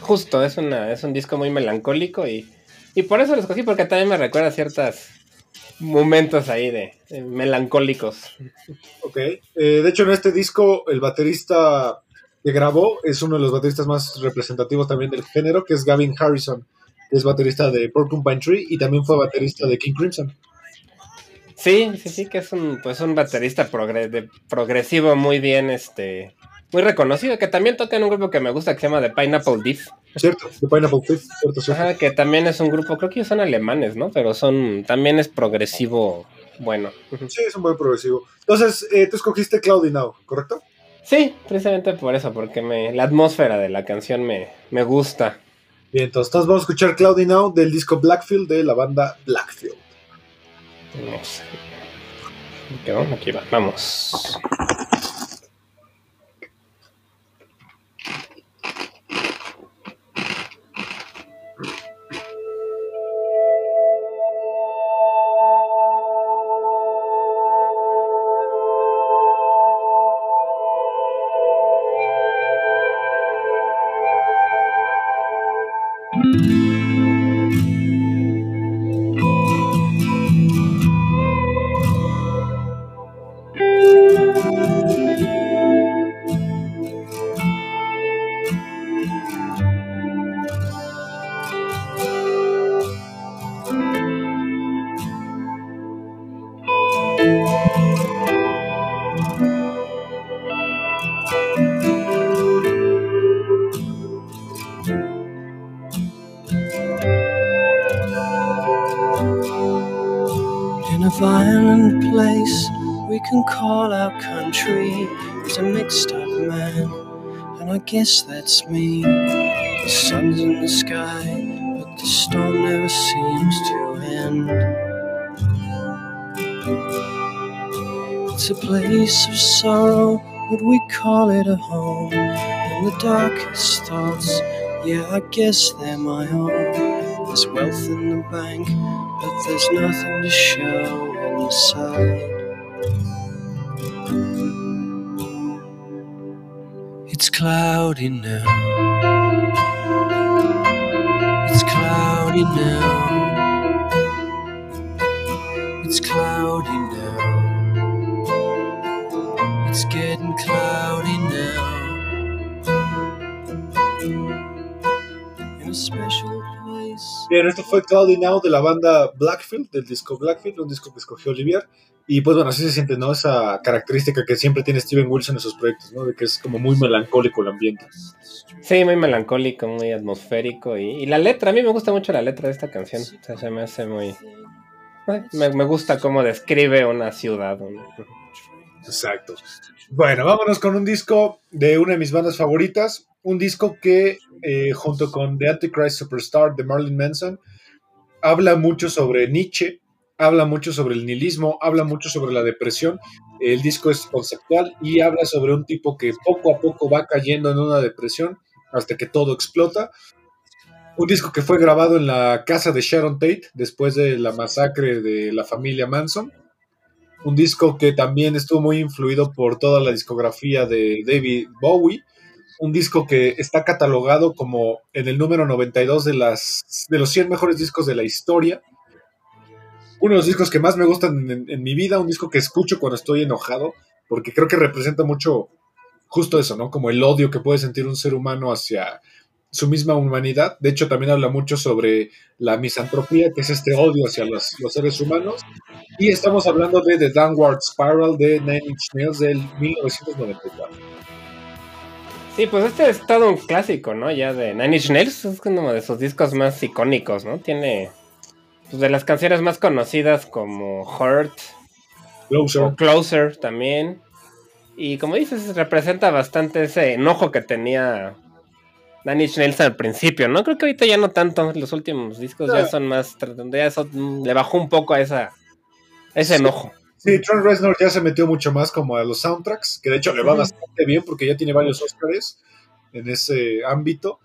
Justo, es, una, es un disco muy melancólico y, y por eso lo escogí, porque también me recuerda a ciertos momentos ahí de, de melancólicos. Ok. Eh, de hecho, en este disco, el baterista que grabó es uno de los bateristas más representativos también del género, que es Gavin Harrison, es baterista de Porcupine Tree y también fue baterista de King Crimson. Sí, sí, sí, que es un, pues un baterista progre- de- progresivo muy bien, este, muy reconocido, que también toca en un grupo que me gusta que se llama The Pineapple Diff, ¿Cierto? De Pineapple Fifth, ¿cierto? cierto. Ajá, que también es un grupo, creo que ellos son alemanes, ¿no? Pero son, también es progresivo bueno. Sí, es un buen progresivo. Entonces, eh, tú escogiste Cloudy Now, ¿correcto? Sí, precisamente por eso, porque me, la atmósfera de la canción me, me gusta. Bien, entonces, vamos a escuchar Cloudy Now del disco Blackfield de la banda Blackfield. ¿Qué vamos? Aquí va, vamos. Guess that's me. The sun's in the sky, but the storm never seems to end. It's a place of sorrow, but we call it a home? And the darkest thoughts, yeah, I guess they're my own. There's wealth in the bank, but there's nothing to show inside. It's cloudy now. It's cloudy now. It's cloudy now. It's getting cloudy now. In a special place. Bien, esto fue Cloudy Now de la banda Blackfield, del disco Blackfield, un disco que escogió Olivier. Y pues bueno, así se siente, ¿no? Esa característica que siempre tiene Steven Wilson en sus proyectos, ¿no? De que es como muy melancólico el ambiente. Sí, muy melancólico, muy atmosférico. Y, y la letra, a mí me gusta mucho la letra de esta canción. O sea, se me hace muy. Me, me gusta cómo describe una ciudad. ¿no? Exacto. Bueno, vámonos con un disco de una de mis bandas favoritas. Un disco que, eh, junto con The Antichrist Superstar de Marilyn Manson, habla mucho sobre Nietzsche, habla mucho sobre el nihilismo, habla mucho sobre la depresión. El disco es conceptual y habla sobre un tipo que poco a poco va cayendo en una depresión hasta que todo explota. Un disco que fue grabado en la casa de Sharon Tate después de la masacre de la familia Manson. Un disco que también estuvo muy influido por toda la discografía de David Bowie. Un disco que está catalogado como en el número 92 de, las, de los 100 mejores discos de la historia. Uno de los discos que más me gustan en, mi vida, un disco que escucho cuando estoy enojado, porque creo que representa mucho justo eso, ¿no? Como el odio que puede sentir un ser humano hacia su misma humanidad. De hecho, también habla mucho sobre la misantropía, que es este odio hacia los, los seres humanos. Y estamos hablando de The Downward Spiral de Nine Inch Nails del 1994. Sí, pues este es todo un clásico, ¿no? Ya de Nine Inch Nails, es uno de sus discos más icónicos, ¿no? Tiene pues, de las canciones más conocidas como Hurt Closer. o Closer también. Y como dices, representa bastante ese enojo que tenía Inch Nails al principio, ¿no? Creo que ahorita ya no tanto, los últimos discos ya son más, ya son- le bajó un poco a esa a ese enojo. Sí, Trent Reznor ya se metió mucho más como a los soundtracks, que de hecho le va bastante bien porque ya tiene varios Oscars en ese ámbito,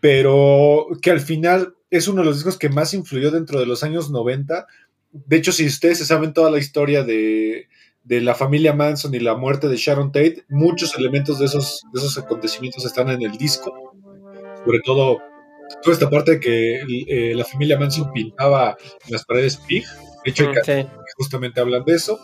pero que al final es uno de los discos que más influyó dentro de los años 90. De hecho, si ustedes se saben toda la historia de, de la familia Manson y la muerte de Sharon Tate, muchos elementos de esos, de esos acontecimientos están en el disco, sobre todo toda esta parte de que eh, la familia Manson pintaba en las paredes pig. De hecho, Mm, justamente hablan de eso.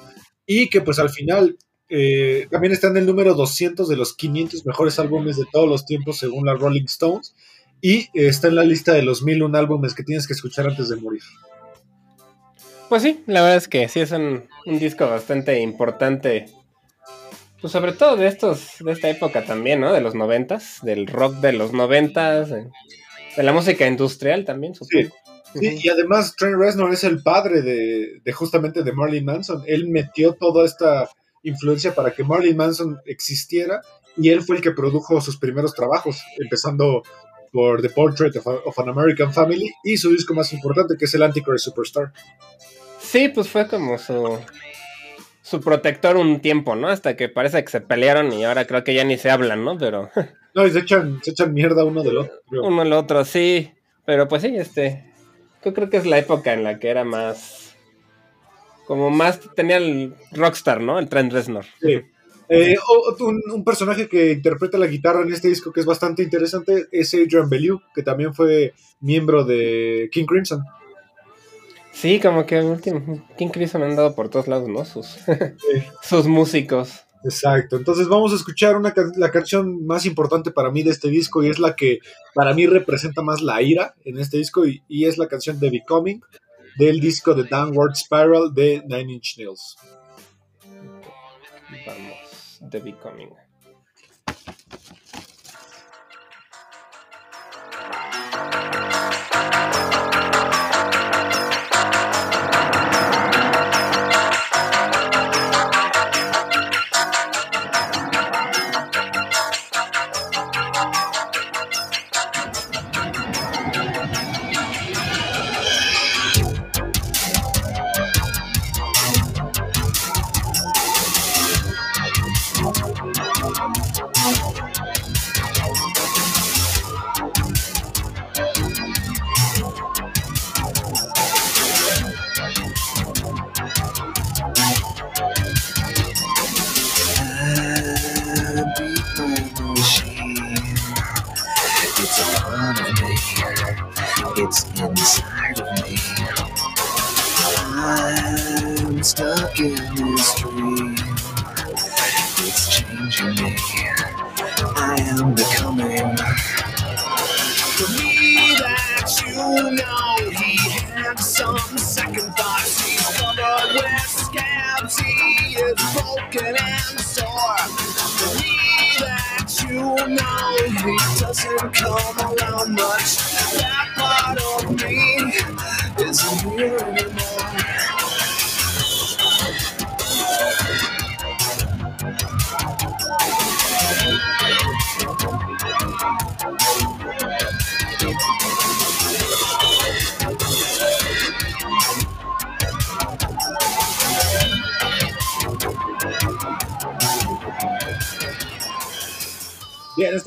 Y que pues al final eh, también está en el número 200 de los 500 mejores álbumes de todos los tiempos según la Rolling Stones. Y eh, está en la lista de los 1001 álbumes que tienes que escuchar antes de morir. Pues sí, la verdad es que sí es un, un disco bastante importante. Pues sobre todo de estos, de esta época también, ¿no? De los noventas, del rock de los noventas, de, de la música industrial también, supongo. Sí, y además Trent Reznor es el padre de, de justamente de Marilyn Manson. Él metió toda esta influencia para que Marilyn Manson existiera y él fue el que produjo sus primeros trabajos, empezando por The Portrait of, a- of an American Family y su disco más importante que es el Antichrist Superstar. Sí, pues fue como su, su protector un tiempo, ¿no? Hasta que parece que se pelearon y ahora creo que ya ni se hablan, ¿no? Pero No, y se echan, se echan mierda uno del otro. creo. uno al otro, sí. Pero pues sí, este. Yo creo que es la época en la que era más. Como más tenía el rockstar, ¿no? El Trent Reznor. Sí. Eh, un, un personaje que interpreta la guitarra en este disco que es bastante interesante es Adrian Bellew, que también fue miembro de King Crimson. Sí, como que último, King Crimson han dado por todos lados, ¿no? Sus, sus músicos. Exacto, entonces vamos a escuchar una can- la canción más importante para mí de este disco y es la que para mí representa más la ira en este disco y, y es la canción de Becoming del disco de Downward Spiral de Nine Inch Nails. Vamos, The Becoming.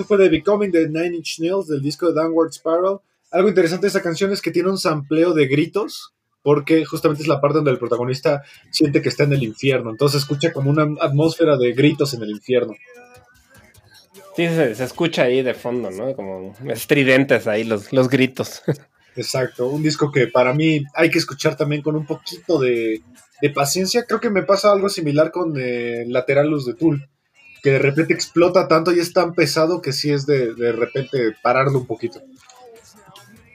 Esto fue The Becoming de Nine Inch Nails del disco de Downward Spiral. Algo interesante de esta canción es que tiene un sampleo de gritos, porque justamente es la parte donde el protagonista siente que está en el infierno. Entonces escucha como una atmósfera de gritos en el infierno. Sí, se, se escucha ahí de fondo, ¿no? Como estridentes ahí los, los gritos. Exacto, un disco que para mí hay que escuchar también con un poquito de, de paciencia. Creo que me pasa algo similar con eh, Lateralus de Tool, que de repente explota tanto y es tan pesado que sí es de, de repente pararlo un poquito.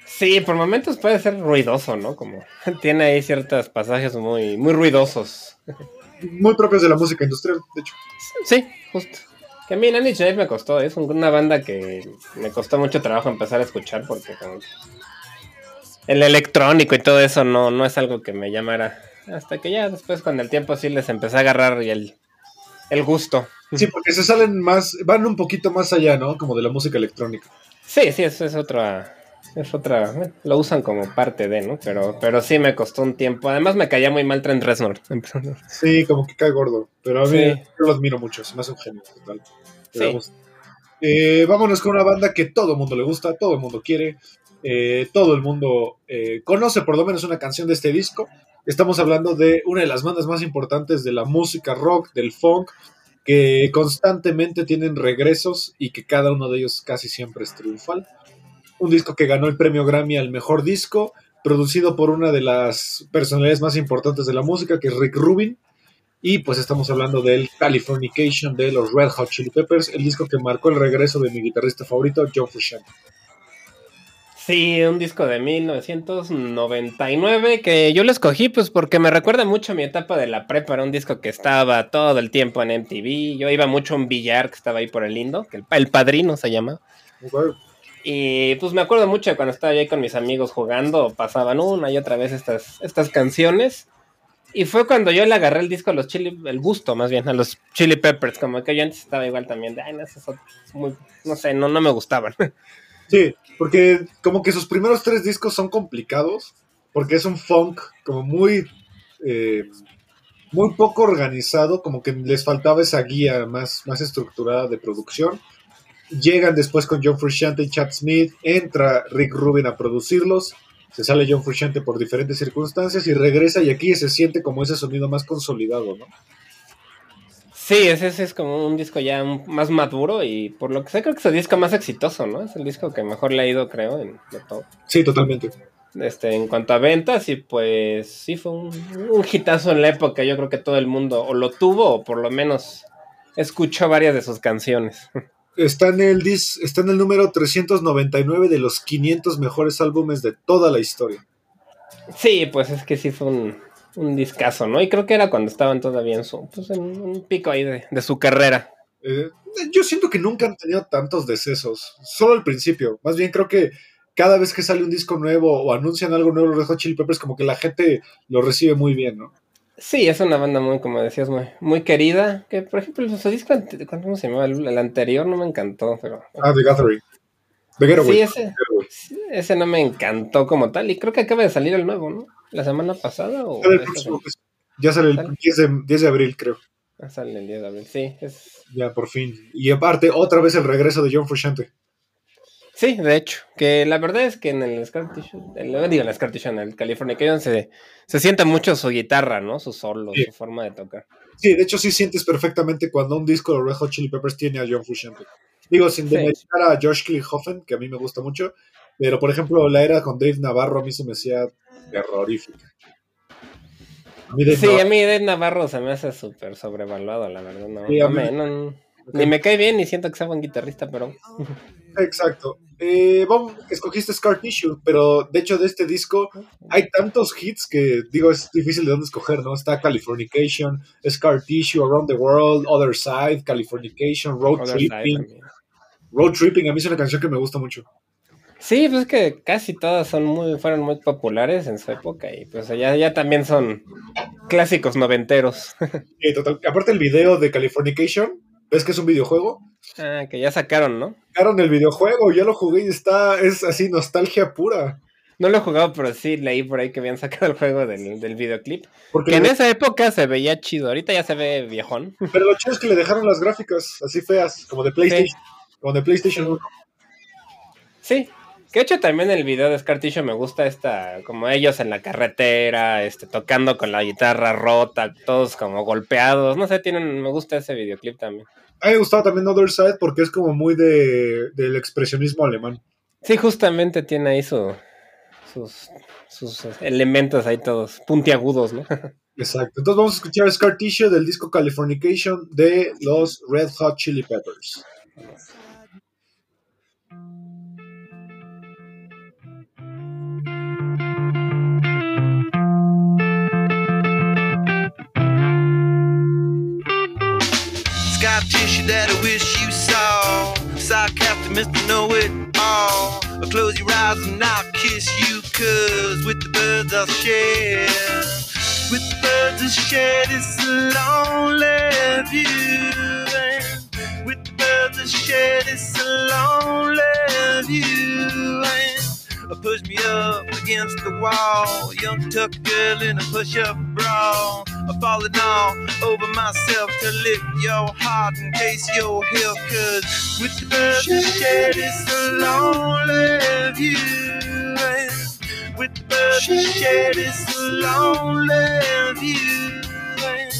Sí, por momentos puede ser ruidoso, ¿no? Como tiene ahí ciertos pasajes muy, muy ruidosos. Muy propios de la música industrial, de hecho. Sí, justo. Que a mí Nanny Shave me costó, es una banda que me costó mucho trabajo empezar a escuchar porque como el electrónico y todo eso no, no es algo que me llamara. Hasta que ya después con el tiempo sí les empecé a agarrar y el, el gusto. Sí, porque se salen más, van un poquito más allá, ¿no? Como de la música electrónica. Sí, sí, eso es otra. Es otra. bueno, lo usan como parte de, ¿no? Pero, pero sí me costó un tiempo. Además me caía muy mal Trent Reznor. Sí, como que cae gordo. Pero a mí Sí. yo lo admiro mucho, es más un genio total. Sí. Eh, vámonos con una banda que todo el mundo le gusta, todo el mundo quiere, eh, todo el mundo eh, conoce por lo menos una canción de este disco. Estamos hablando de una de las bandas más importantes de la música rock, del funk, que constantemente tienen regresos y que cada uno de ellos casi siempre es triunfal. Un disco que ganó el premio Grammy al mejor disco, producido por una de las personalidades más importantes de la música, que es Rick Rubin. Y pues estamos hablando del Californication de los Red Hot Chili Peppers, el disco que marcó el regreso de mi guitarrista favorito, John Frusciante. Sí, un disco de 1999 que yo lo escogí pues porque me recuerda mucho a mi etapa de la prepa. Era un disco que estaba todo el tiempo en MTV. Yo iba mucho a un billar que estaba ahí por el lindo, que el, el padrino se llama. Y pues me acuerdo mucho de cuando estaba ahí con mis amigos jugando, pasaban una y otra vez estas, estas canciones. Y fue cuando yo le agarré el disco a los Chili, el gusto más bien, a los Chili Peppers, como que yo antes estaba igual también de, ay, no, son muy, no sé, no, no me gustaban. Sí, porque como que sus primeros tres discos son complicados, porque es un funk como muy, eh, muy poco organizado, como que les faltaba esa guía más, más estructurada de producción. Llegan después con John Frusciante y Chad Smith, entra Rick Rubin a producirlos, se sale John Frusciante por diferentes circunstancias y regresa y aquí se siente como ese sonido más consolidado, ¿no? Sí, ese, ese es como un disco ya más maduro y por lo que sé creo que es el disco más exitoso, ¿no? Es el disco que mejor le ha ido, creo, en, de todo. Sí, totalmente. Este, en cuanto a ventas, y pues sí fue un, un hitazo en la época. Yo creo que todo el mundo o lo tuvo o por lo menos escuchó varias de sus canciones. Está en, el dis, está en el número 399 de los 500 mejores álbumes de toda la historia. Sí, pues es que sí fue un, un discazo, ¿no? Y creo que era cuando estaban todavía en su, pues en un pico ahí de, de su carrera. Eh, yo siento que nunca han tenido tantos decesos, solo al principio. Más bien creo que cada vez que sale un disco nuevo o anuncian algo nuevo los Red Hot Chili Peppers, como que la gente lo recibe muy bien, ¿no? Sí, es una banda muy, como decías, muy, muy querida. Que, por ejemplo, su disco, ¿cómo se llamaba? El, el anterior no me encantó, pero... Ah, The Gathering. The Getaway. Sí, ese, ese no me encantó como tal. Y creo que acaba de salir el nuevo, ¿no? ¿La semana pasada o...? Sale el próximo. Ya sale el ¿Sale? 10 de, 10 de abril, creo. Ah, sale el 10 de abril, sí. Es... Ya, por fin. Y aparte, otra vez el regreso de John Frusciante. Sí, de hecho. Que la verdad es que en el Scar Tissue, el- digo, en el Scar Tissue, en el Californication se, se siente mucho su guitarra, ¿no? Su solo, Sí. su forma de tocar. Sí, de hecho sí sientes perfectamente cuando un disco de los Red Hot Chili Peppers tiene a John Frusciante. Digo, sin Sí. demeritar a Josh Klinghoffer, que a mí me gusta mucho, pero por ejemplo la era con Dave Navarro a mí se me hacía terrorífica. A mí Dave Sí, Navarro- a mí Dave Navarro se me hace súper sobrevaluado, la verdad. No, Sí, a no mí- me- no- ni me cae bien ni siento que sea buen guitarrista, pero Exacto. Eh, vamos, escogiste Scar Tissue, pero de hecho de este disco hay tantos hits que digo es difícil de dónde escoger, ¿no? Está Californication, Scar Tissue, Around the World, Other Side, Californication, Road Other Tripping. Road Tripping a mí es una canción que me gusta mucho. Sí, pues es que casi todas son muy, fueron muy populares en su época y pues ya, ya también son clásicos noventeros. Y total, aparte el video de Californication, ¿ves que es un videojuego? ah, que ya sacaron, ¿no? Sacaron el videojuego, ya lo jugué y está, es así nostalgia pura. No lo he jugado, pero sí leí por ahí que habían sacado el juego del, del videoclip. Porque Que en esa época se veía chido, ahorita ya se ve viejón. Pero lo chido es que le dejaron las gráficas así feas, como de PlayStation. Como de PlayStation 1. Sí, que de hecho también el video de Scar Tissue me gusta esta, como ellos en la carretera, este, tocando con la guitarra rota, todos como golpeados, no sé, tienen, me gusta ese videoclip también. A mí me gustaba también Other Side porque es como muy de, del expresionismo alemán. Sí, justamente tiene ahí su, sus, sus elementos ahí todos puntiagudos, ¿no? Exacto. Entonces vamos a escuchar Scar Tissue del disco Californication de los Red Hot Chili Peppers. Scar tissue that I wish you saw. Sarcastic Mr. Know It All. Close your eyes and I'll kiss you, cause with the birds I'll share. With the birds I'll share this lonely view. And with the birds I'll share this lonely view. And push me up against the wall. Young tuck girl in a push up bra. I'm falling all over myself to lift your heart in case you're here. Cause with the birds I share this lonely view. And with the birds I share this lonely view. And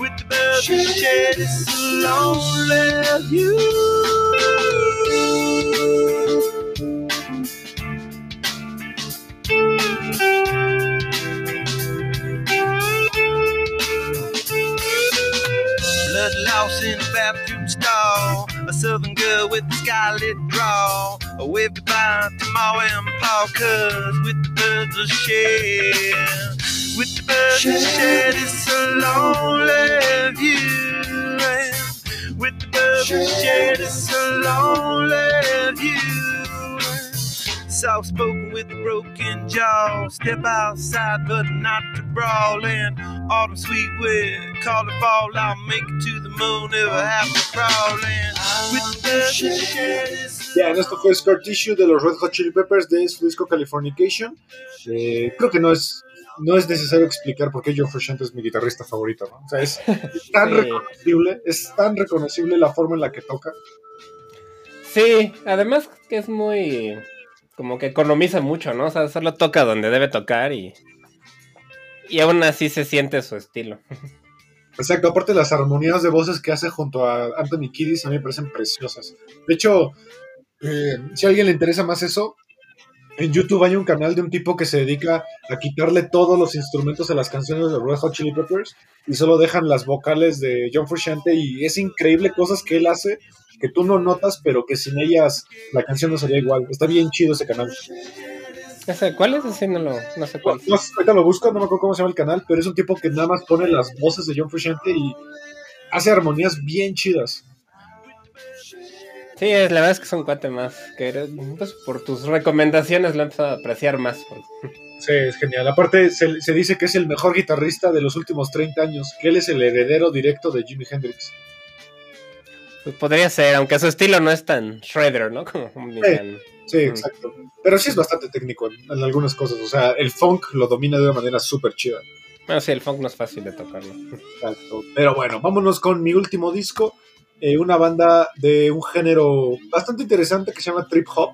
with the birds I share this lonely view. Lost in a bathroom stall. A southern girl with a scarlet draw. I waved goodbye to Ma and Pa, cause with the birds I share. With the birds I share this a lonely view. With the birds I share this a lonely view. Soft spoken with a broken jaw. Step outside, but not to brawl. And autumn sweet with call it fall. I'll make it to the moon if I have to crawl. And with the Bien, esto fue Scar Tissue de los Red Hot Chili Peppers de su disco Californication. Eh, creo que no es, no es necesario explicar por qué John Frusciante es mi guitarrista favorito, ¿no? O sea, es tan Sí. reconocible, es tan reconocible la forma en la que toca. Sí, además que es muy. Como que economiza mucho, ¿no? O sea, solo toca donde debe tocar y. Y aún así se siente su estilo. Exacto, aparte las armonías de voces que hace junto a Anthony Kiddis a mí me parecen preciosas. De hecho, eh, si a alguien le interesa más eso, en YouTube hay un canal de un tipo que se dedica a quitarle todos los instrumentos a las canciones de Red Hot Chili Peppers y solo dejan las vocales de John Frusciante y es increíble cosas que él hace que tú no notas, pero que sin ellas la canción no sería igual. Está bien chido ese canal. ¿Ese, ¿Cuál es? Ese no lo. no sé cuál. no ahorita lo busco, no me acuerdo cómo se llama el canal, pero es un tipo que nada más pone las voces de John Frusciante y hace armonías bien chidas. Sí, es, la verdad es que es un cuate más. Que pues, por tus recomendaciones lo he empezado a apreciar más. Sí, es genial. Aparte, se, se dice que es el mejor guitarrista de los últimos 30 años, que él es el heredero directo de Jimi Hendrix. Pues podría ser, aunque su estilo no es tan shredder, ¿no? Como Sí. Mm. exacto. Pero sí es bastante técnico en, en algunas cosas. O sea, el funk lo domina de una manera súper chida. Bueno, sí, el funk no es fácil de tocarlo. Exacto. Pero bueno, vámonos con mi último disco. eh, una banda de un género bastante interesante que se llama Trip Hop,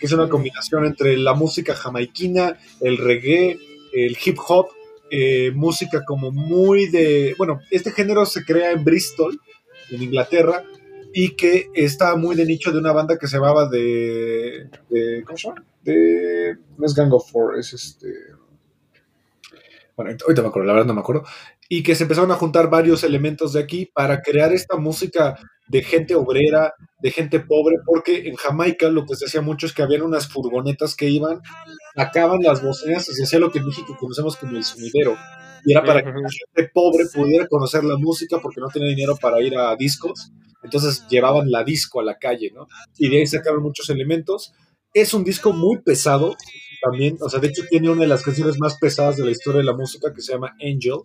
que es una combinación entre la música jamaiquina, el reggae, el hip hop, eh, música como muy de... Bueno, este género se crea en Bristol, en Inglaterra, y que está muy de nicho de una banda que se llamaba de... de ¿Cómo se llama? De... No es Gang of Four, es este... bueno, ahorita me acuerdo, la verdad no me acuerdo, y que se empezaron a juntar varios elementos de aquí para crear esta música de gente obrera, de gente pobre, porque en Jamaica lo que se hacía mucho es que habían unas furgonetas que iban, sacaban las bocinas y se hacía lo que en México conocemos como el sumidero, y era para que la gente pobre pudiera conocer la música porque no tenía dinero para ir a discos, entonces llevaban la disco a la calle, ¿no? Y de ahí sacaron muchos elementos. Es un disco muy pesado, también, o sea, de hecho tiene una de las canciones más pesadas de la historia de la música que se llama Angel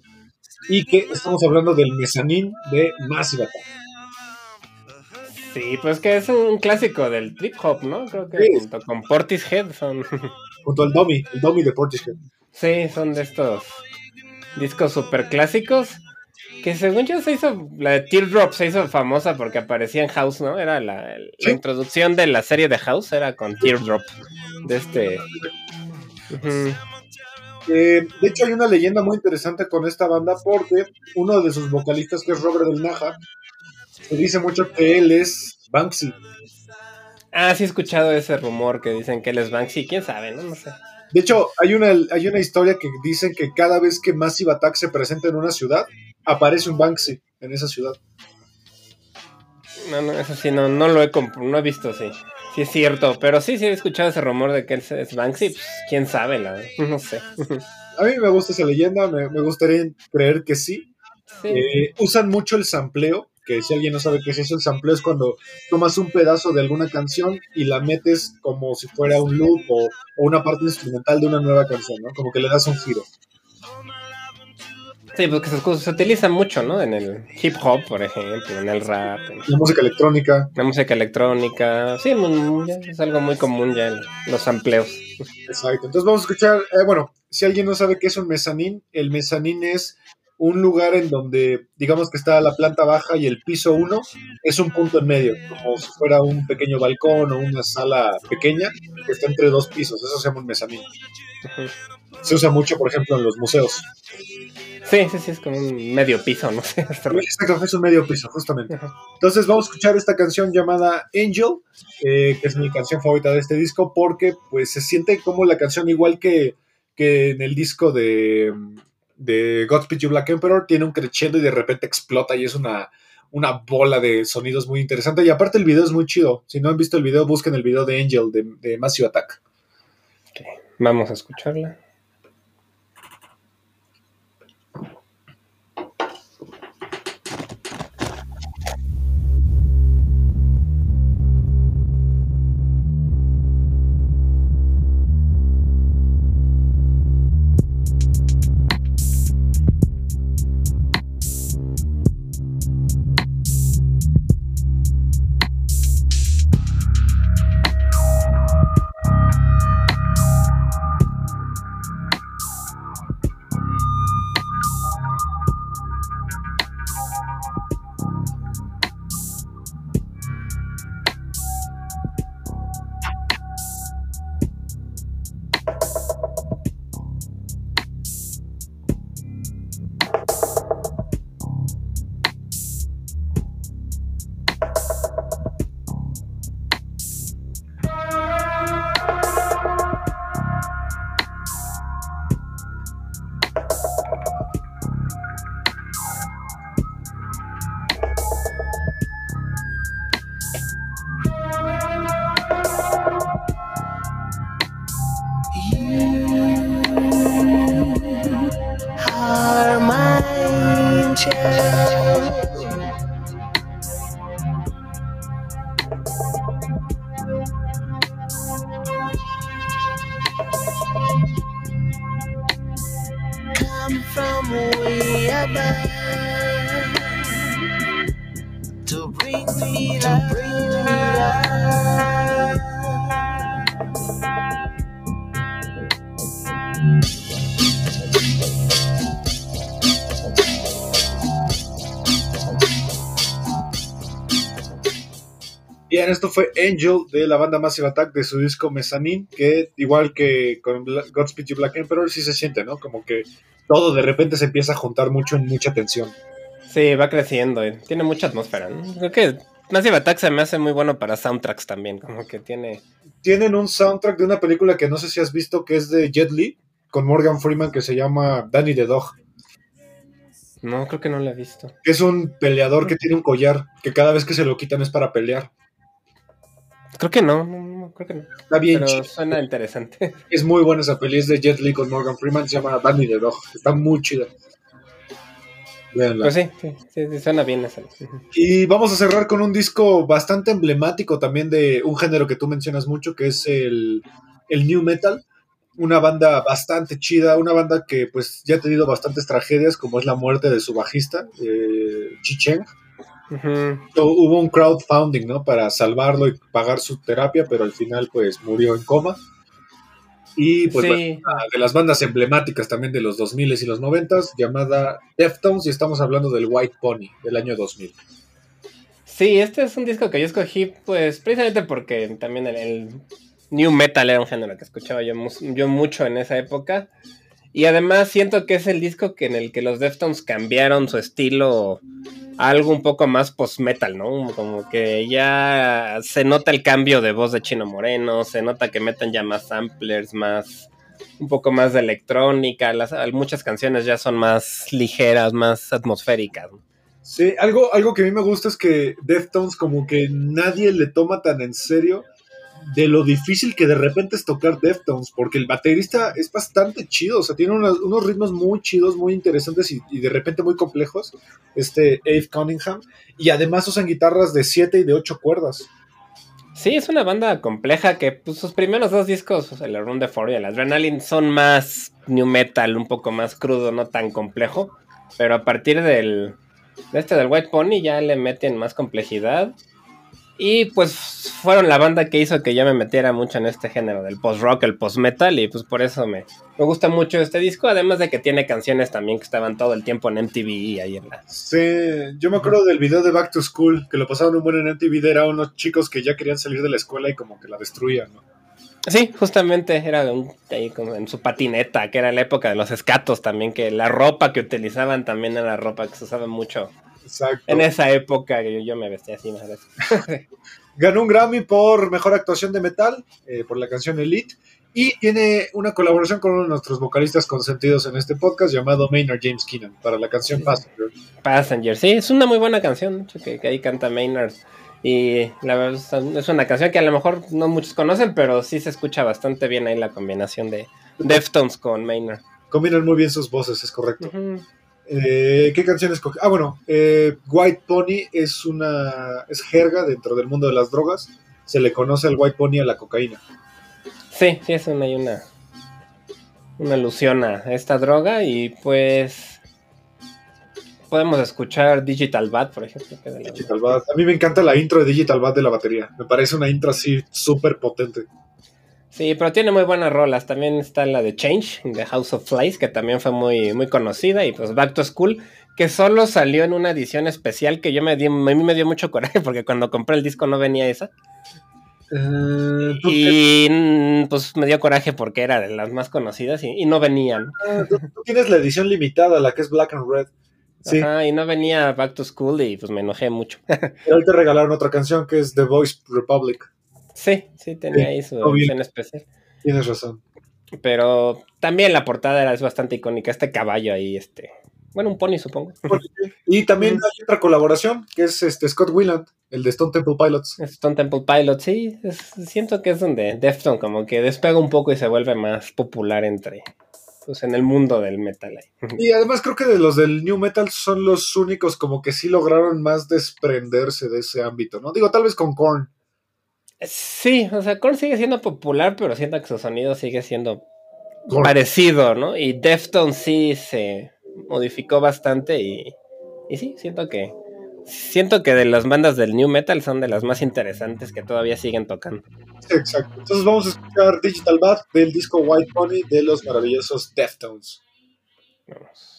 y que estamos hablando del mezanín de Massive Attack. Sí, pues que es un clásico del trip hop, ¿no? Creo que Sí. junto con Portishead son. Junto al Domi, el Domi de Portishead. sí, son de estos discos super clásicos. Que según yo se hizo. La de Teardrop se hizo famosa porque aparecía en House, ¿no? Era la, la Sí. introducción de la serie de House, era con Teardrop. De este. Eh, de hecho, hay una leyenda muy interesante con esta banda porque uno de sus vocalistas, que es Robert Del Naja, se dice mucho que él es Banksy. Ah, sí he escuchado ese rumor que dicen que él es Banksy. ¿Quién sabe? No, no sé. De hecho, hay una, hay una historia que dicen que cada vez que Massive Attack se presenta en una ciudad, aparece un Banksy en esa ciudad. No, no, eso sí, no, no lo he no he visto, sí. Sí es cierto, pero sí, sí he escuchado ese rumor de que él es Banksy, pues, quién sabe, la verdad, no sé. A mí me gusta esa leyenda, me, me gustaría creer que sí. Sí. Eh, usan mucho el sampleo, que si alguien no sabe qué es eso, el sampleo es cuando tomas un pedazo de alguna canción y la metes como si fuera un loop o, o una parte instrumental de una nueva canción, ¿no? Como que le das un giro. Sí, porque se, se utiliza mucho, ¿no? En el hip hop, por ejemplo, en el rap, en La música electrónica, la música electrónica. Sí, es algo muy común ya, los amplios. exacto. Entonces vamos a escuchar, eh, bueno, si alguien no sabe qué es un mezanín, el mezanín es un lugar en donde, digamos que está la planta baja y el piso 1 es un punto en medio, como si fuera un pequeño balcón o una sala pequeña que está entre dos pisos, eso se llama un mezanín. Ujú. Se usa mucho, por ejemplo, en los museos. Sí, sí, sí, es como un medio piso, no sé. Exacto, es un medio piso, justamente. Entonces vamos a escuchar esta canción llamada Angel, eh, que es mi canción favorita de este disco, porque pues se siente como la canción igual que, que en el disco de, de Godspeed You Black Emperor, tiene un crescendo y de repente explota y es una, una bola de sonidos muy interesante. Y aparte el video es muy chido. Si no han visto el video, busquen el video de Angel de, de Massive Attack. Vamos a escucharla. Fue Angel de la banda Massive Attack de su disco Mezzanine, que igual que con Godspeed You Black Emperor sí se siente, ¿no? Como que todo de repente se empieza a juntar mucho en mucha tensión. Sí, va creciendo. eh. Tiene mucha atmósfera. ¿no? Creo que Massive Attack se me hace muy bueno para soundtracks también. Como que tiene. Tienen un soundtrack de una película que no sé si has visto que es de Jet Li, con Morgan Freeman que se llama Danny the Dog. No, creo que no la he visto. Es un peleador que tiene un collar que cada vez que se lo quitan es para pelear. Creo que no, creo que no. Está bien Pero chido. suena interesante. Es muy buena esa peli, es de Jet Li con Morgan Freeman, se llama Danny the Dog. Está muy chida. Véanla. Pues sí, sí, sí, suena bien esa. Y vamos a cerrar con un disco bastante emblemático también de un género que tú mencionas mucho, que es el, el New Metal. Una banda bastante chida, una banda que pues ya ha tenido bastantes tragedias, como es la muerte de su bajista, eh, Chi Cheng. Hubo un crowdfunding, ¿no? Para salvarlo y pagar su terapia, pero al final pues murió en coma. Y pues Sí. una de las bandas emblemáticas también de los 2000 y los 90 llamada Deftones y estamos hablando del White Pony del año 2000. Sí, este es un disco que yo escogí, pues, precisamente porque también el, el New Metal era un género que escuchaba yo mucho en esa época. Y además siento que es el disco que en el que los Deftones cambiaron su estilo a algo un poco más post-metal, ¿no? Como que ya se nota el cambio de voz de Chino Moreno, se nota que meten ya más samplers, más un poco más de electrónica, las, muchas canciones ya son más ligeras, más atmosféricas. Sí, algo, algo que a mí me gusta es que Deftones como que nadie le toma tan en serio de lo difícil que de repente es tocar Deftones, porque el baterista es bastante chido, o sea, tiene unos, unos ritmos muy chidos, muy interesantes y, de repente muy complejos, este Ave Cunningham, y además usan guitarras de 7 y de 8 cuerdas. Sí, es una banda compleja que pues, sus primeros dos discos, el Run de Four y el Adrenaline, son más new metal, un poco más crudo, no tan complejo. Pero a partir del de este del White Pony ya le meten más complejidad. Y pues fueron la banda que hizo que yo me metiera mucho en este género del post-rock, el post-metal, y pues por eso me, me gusta mucho este disco, además de que tiene canciones también que estaban todo el tiempo en MTV y ahí en la... Sí, yo me acuerdo del video de Back to School, que lo pasaban un buen en MTV, era unos chicos que ya querían salir de la escuela y como que la destruían, ¿no? Sí, justamente era un- ahí como en su patineta, que era la época de los escatos también, que la ropa que utilizaban también era ropa que se usaba mucho Exacto. en esa época, que yo, yo me vestía así más veces. Ganó un Grammy por mejor actuación de metal, eh, por la canción Elite, y tiene una colaboración con uno de nuestros vocalistas consentidos en este podcast llamado Maynard James Keenan para la canción Sí. Passenger. Passenger, sí, es una muy buena canción, que, que ahí canta Maynard. Y la verdad es- una canción que a lo mejor no muchos conocen, pero sí se escucha bastante bien ahí la combinación de Deftones con Maynard. Combinan muy bien sus voces, es correcto. Ujú. Eh, ¿Qué canción escogí? Ah, bueno, eh, White Pony es una es jerga dentro del mundo de las drogas. Se le conoce al White Pony a la cocaína. Sí, sí, es una, hay una, una alusión a esta droga y pues podemos escuchar Digital Bad, por ejemplo. que Digital Bad. A mí me encanta la intro de Digital Bad de la batería. Me parece una intro así súper potente. Sí, pero tiene muy buenas rolas. También está la de Change, de House of Flies, que también fue muy, muy conocida. Y pues Back to School, que solo salió en una edición especial que yo me di, a mí me dio mucho coraje porque cuando compré el disco no venía esa. Eh, ¿tú, Y pues me dio coraje porque era de las más conocidas y, y no venían. tú- tú tienes la edición limitada, la que es Black and Red. Sí, Ajá, y no venía Back to School y pues me enojé mucho. pero te regalaron otra canción que es The Voice Republic. Sí, sí, tenía Sí, ahí su obvio. especial. Tienes razón. Pero también la portada era es bastante icónica. Este caballo ahí, este. Bueno, un pony, supongo. Y también hay otra colaboración que es este Scott Weiland, el de Stone Temple Pilots. Stone Temple Pilot, sí. es- siento que es donde Defton como que despega un poco y se vuelve más popular entre. Pues en el mundo del metal ahí. Y además creo que de los del New Metal son los únicos como que sí lograron más desprenderse de ese ámbito, ¿no? Digo, tal vez con Korn. Sí, o sea, Korn sigue siendo popular, pero siento que su sonido sigue siendo Korn. parecido, ¿no? Y Defton sí se modificó bastante y, y sí, siento que siento que de las bandas del new metal son de las más interesantes que todavía siguen tocando. Exacto. Entonces vamos a escuchar Digital Bad del disco White Pony de los maravillosos Deftones. Vamos.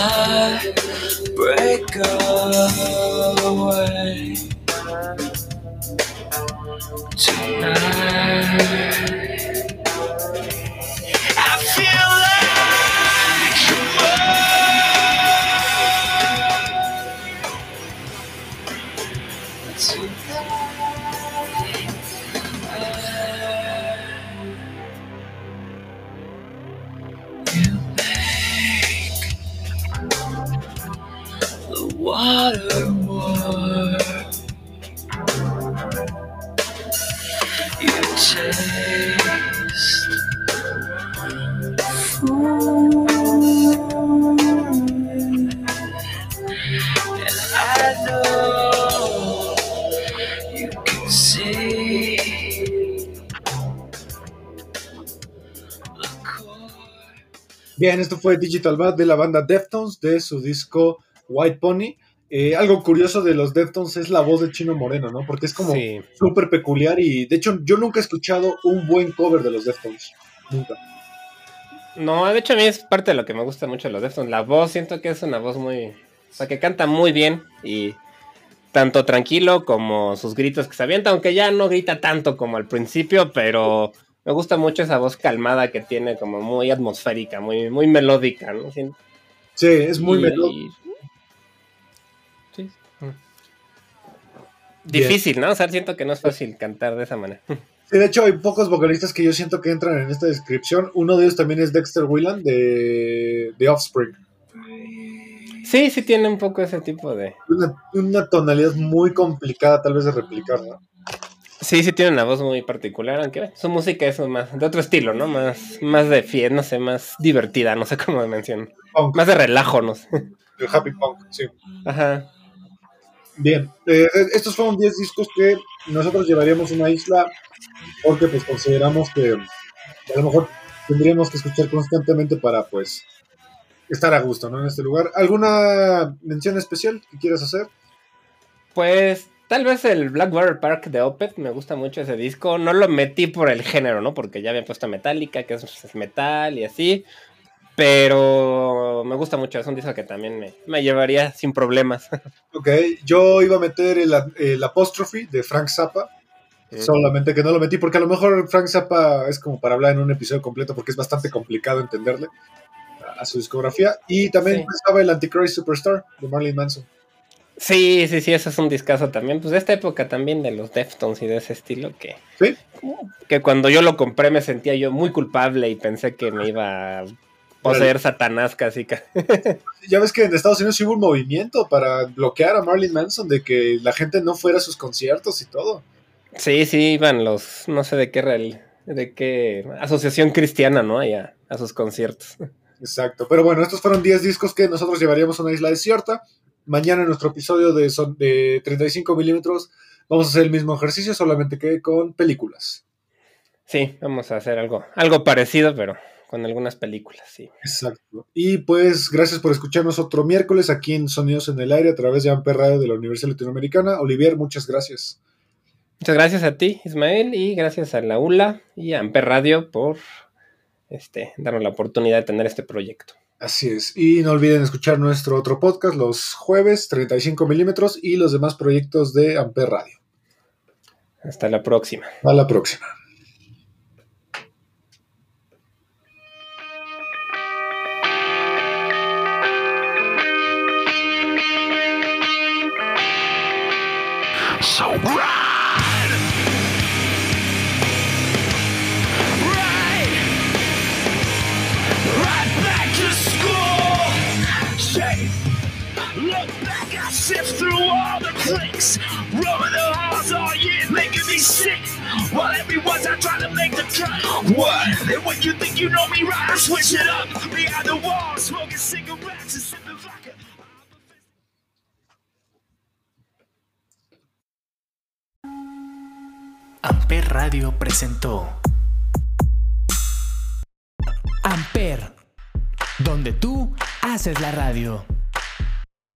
Light break away tonight. Esto fue Digital Bad de la banda Deftones de su disco White Pony. Eh, algo curioso de los Deftones es la voz de Chino Moreno, ¿no? Porque es como Sí. súper peculiar y de hecho yo nunca he escuchado un buen cover de los Deftones. Nunca. No, de hecho a mí es parte de lo que me gusta mucho de los Deftones. La voz, siento que es una voz muy... O sea, que canta muy bien y tanto tranquilo como sus gritos que se avienta, aunque ya no grita tanto como al principio, pero me gusta mucho esa voz calmada que tiene, como muy atmosférica, muy, muy melódica, ¿no? Sí, Sí, es muy y- melódico. Sí. Difícil, ¿no? O sea, siento que no es fácil cantar de esa manera. Sí, de hecho, hay pocos vocalistas que yo siento que entran en esta descripción. Uno de ellos también es Dexter Whelan de, de Offspring. Sí, sí tiene un poco ese tipo de... Una, una tonalidad muy complicada tal vez de replicar, ¿no? Sí, sí tiene una voz muy particular, aunque bueno, su música es más de otro estilo, ¿no? Más, más de fiesta, no sé, más divertida, no sé cómo menciono. Punk, Más de relajo, no sé. el happy punk, sí. Ajá. Bien, eh, estos fueron 10 discos que nosotros llevaríamos a una isla porque pues consideramos que a lo mejor tendríamos que escuchar constantemente para pues estar a gusto, ¿no? En este lugar. ¿Alguna mención especial que quieras hacer? Pues tal vez el Blackwater Park de Opeth, me gusta mucho ese disco. No lo metí por el género, ¿no? Porque ya había puesto Metallica, que es, es metal y así. Pero me gusta mucho, es un disco que también me, me llevaría sin problemas. Ok, yo iba a meter el, el apóstrofe de Frank Zappa, solamente que no lo metí porque a lo mejor Frank Zappa es como para hablar en un episodio completo porque es bastante complicado entenderle a, a su discografía. Y también Sí. estaba el Antichrist Superstar de Marilyn Manson. Sí, sí, sí, eso es un discazo también. Pues de esta época también de los Deftones y de ese estilo que, Sí. que cuando yo lo compré me sentía yo muy culpable y pensé que me iba a poseer Satanás casi. ca- Ya ves que en Estados Unidos hubo un movimiento para bloquear a Marilyn Manson de que la gente no fuera a sus conciertos y todo. Sí, sí, iban los, no sé de qué real, de qué asociación cristiana, ¿no? Allá a sus conciertos. Exacto. Pero bueno, estos fueron 10 discos que nosotros llevaríamos a una isla desierta. Mañana en nuestro episodio de, son, de 35 milímetros vamos a hacer el mismo ejercicio, solamente que con películas. Sí, vamos a hacer algo, algo parecido, pero con algunas películas, sí. Exacto. Y pues gracias por escucharnos otro miércoles aquí en Sonidos en el Aire a través de Amper Radio de la Universidad Latinoamericana. Olivier, muchas gracias. Muchas gracias a ti, Ismael, y gracias a la ULA y a Amper Radio por este, darnos la oportunidad de tener este proyecto. Así es. Y no olviden escuchar nuestro otro podcast los jueves, 35 milímetros, y los demás proyectos de Amper Radio. Hasta la próxima. A la próxima. Clicks, rubbing the halls all year, making me sick. While everyone's out trying to make the cut. What? And when you think you know me right, I switch it up. Behind the wall, smoking cigarettes and sipping vodka. Amper Radio presentó Amper, donde tú haces la radio.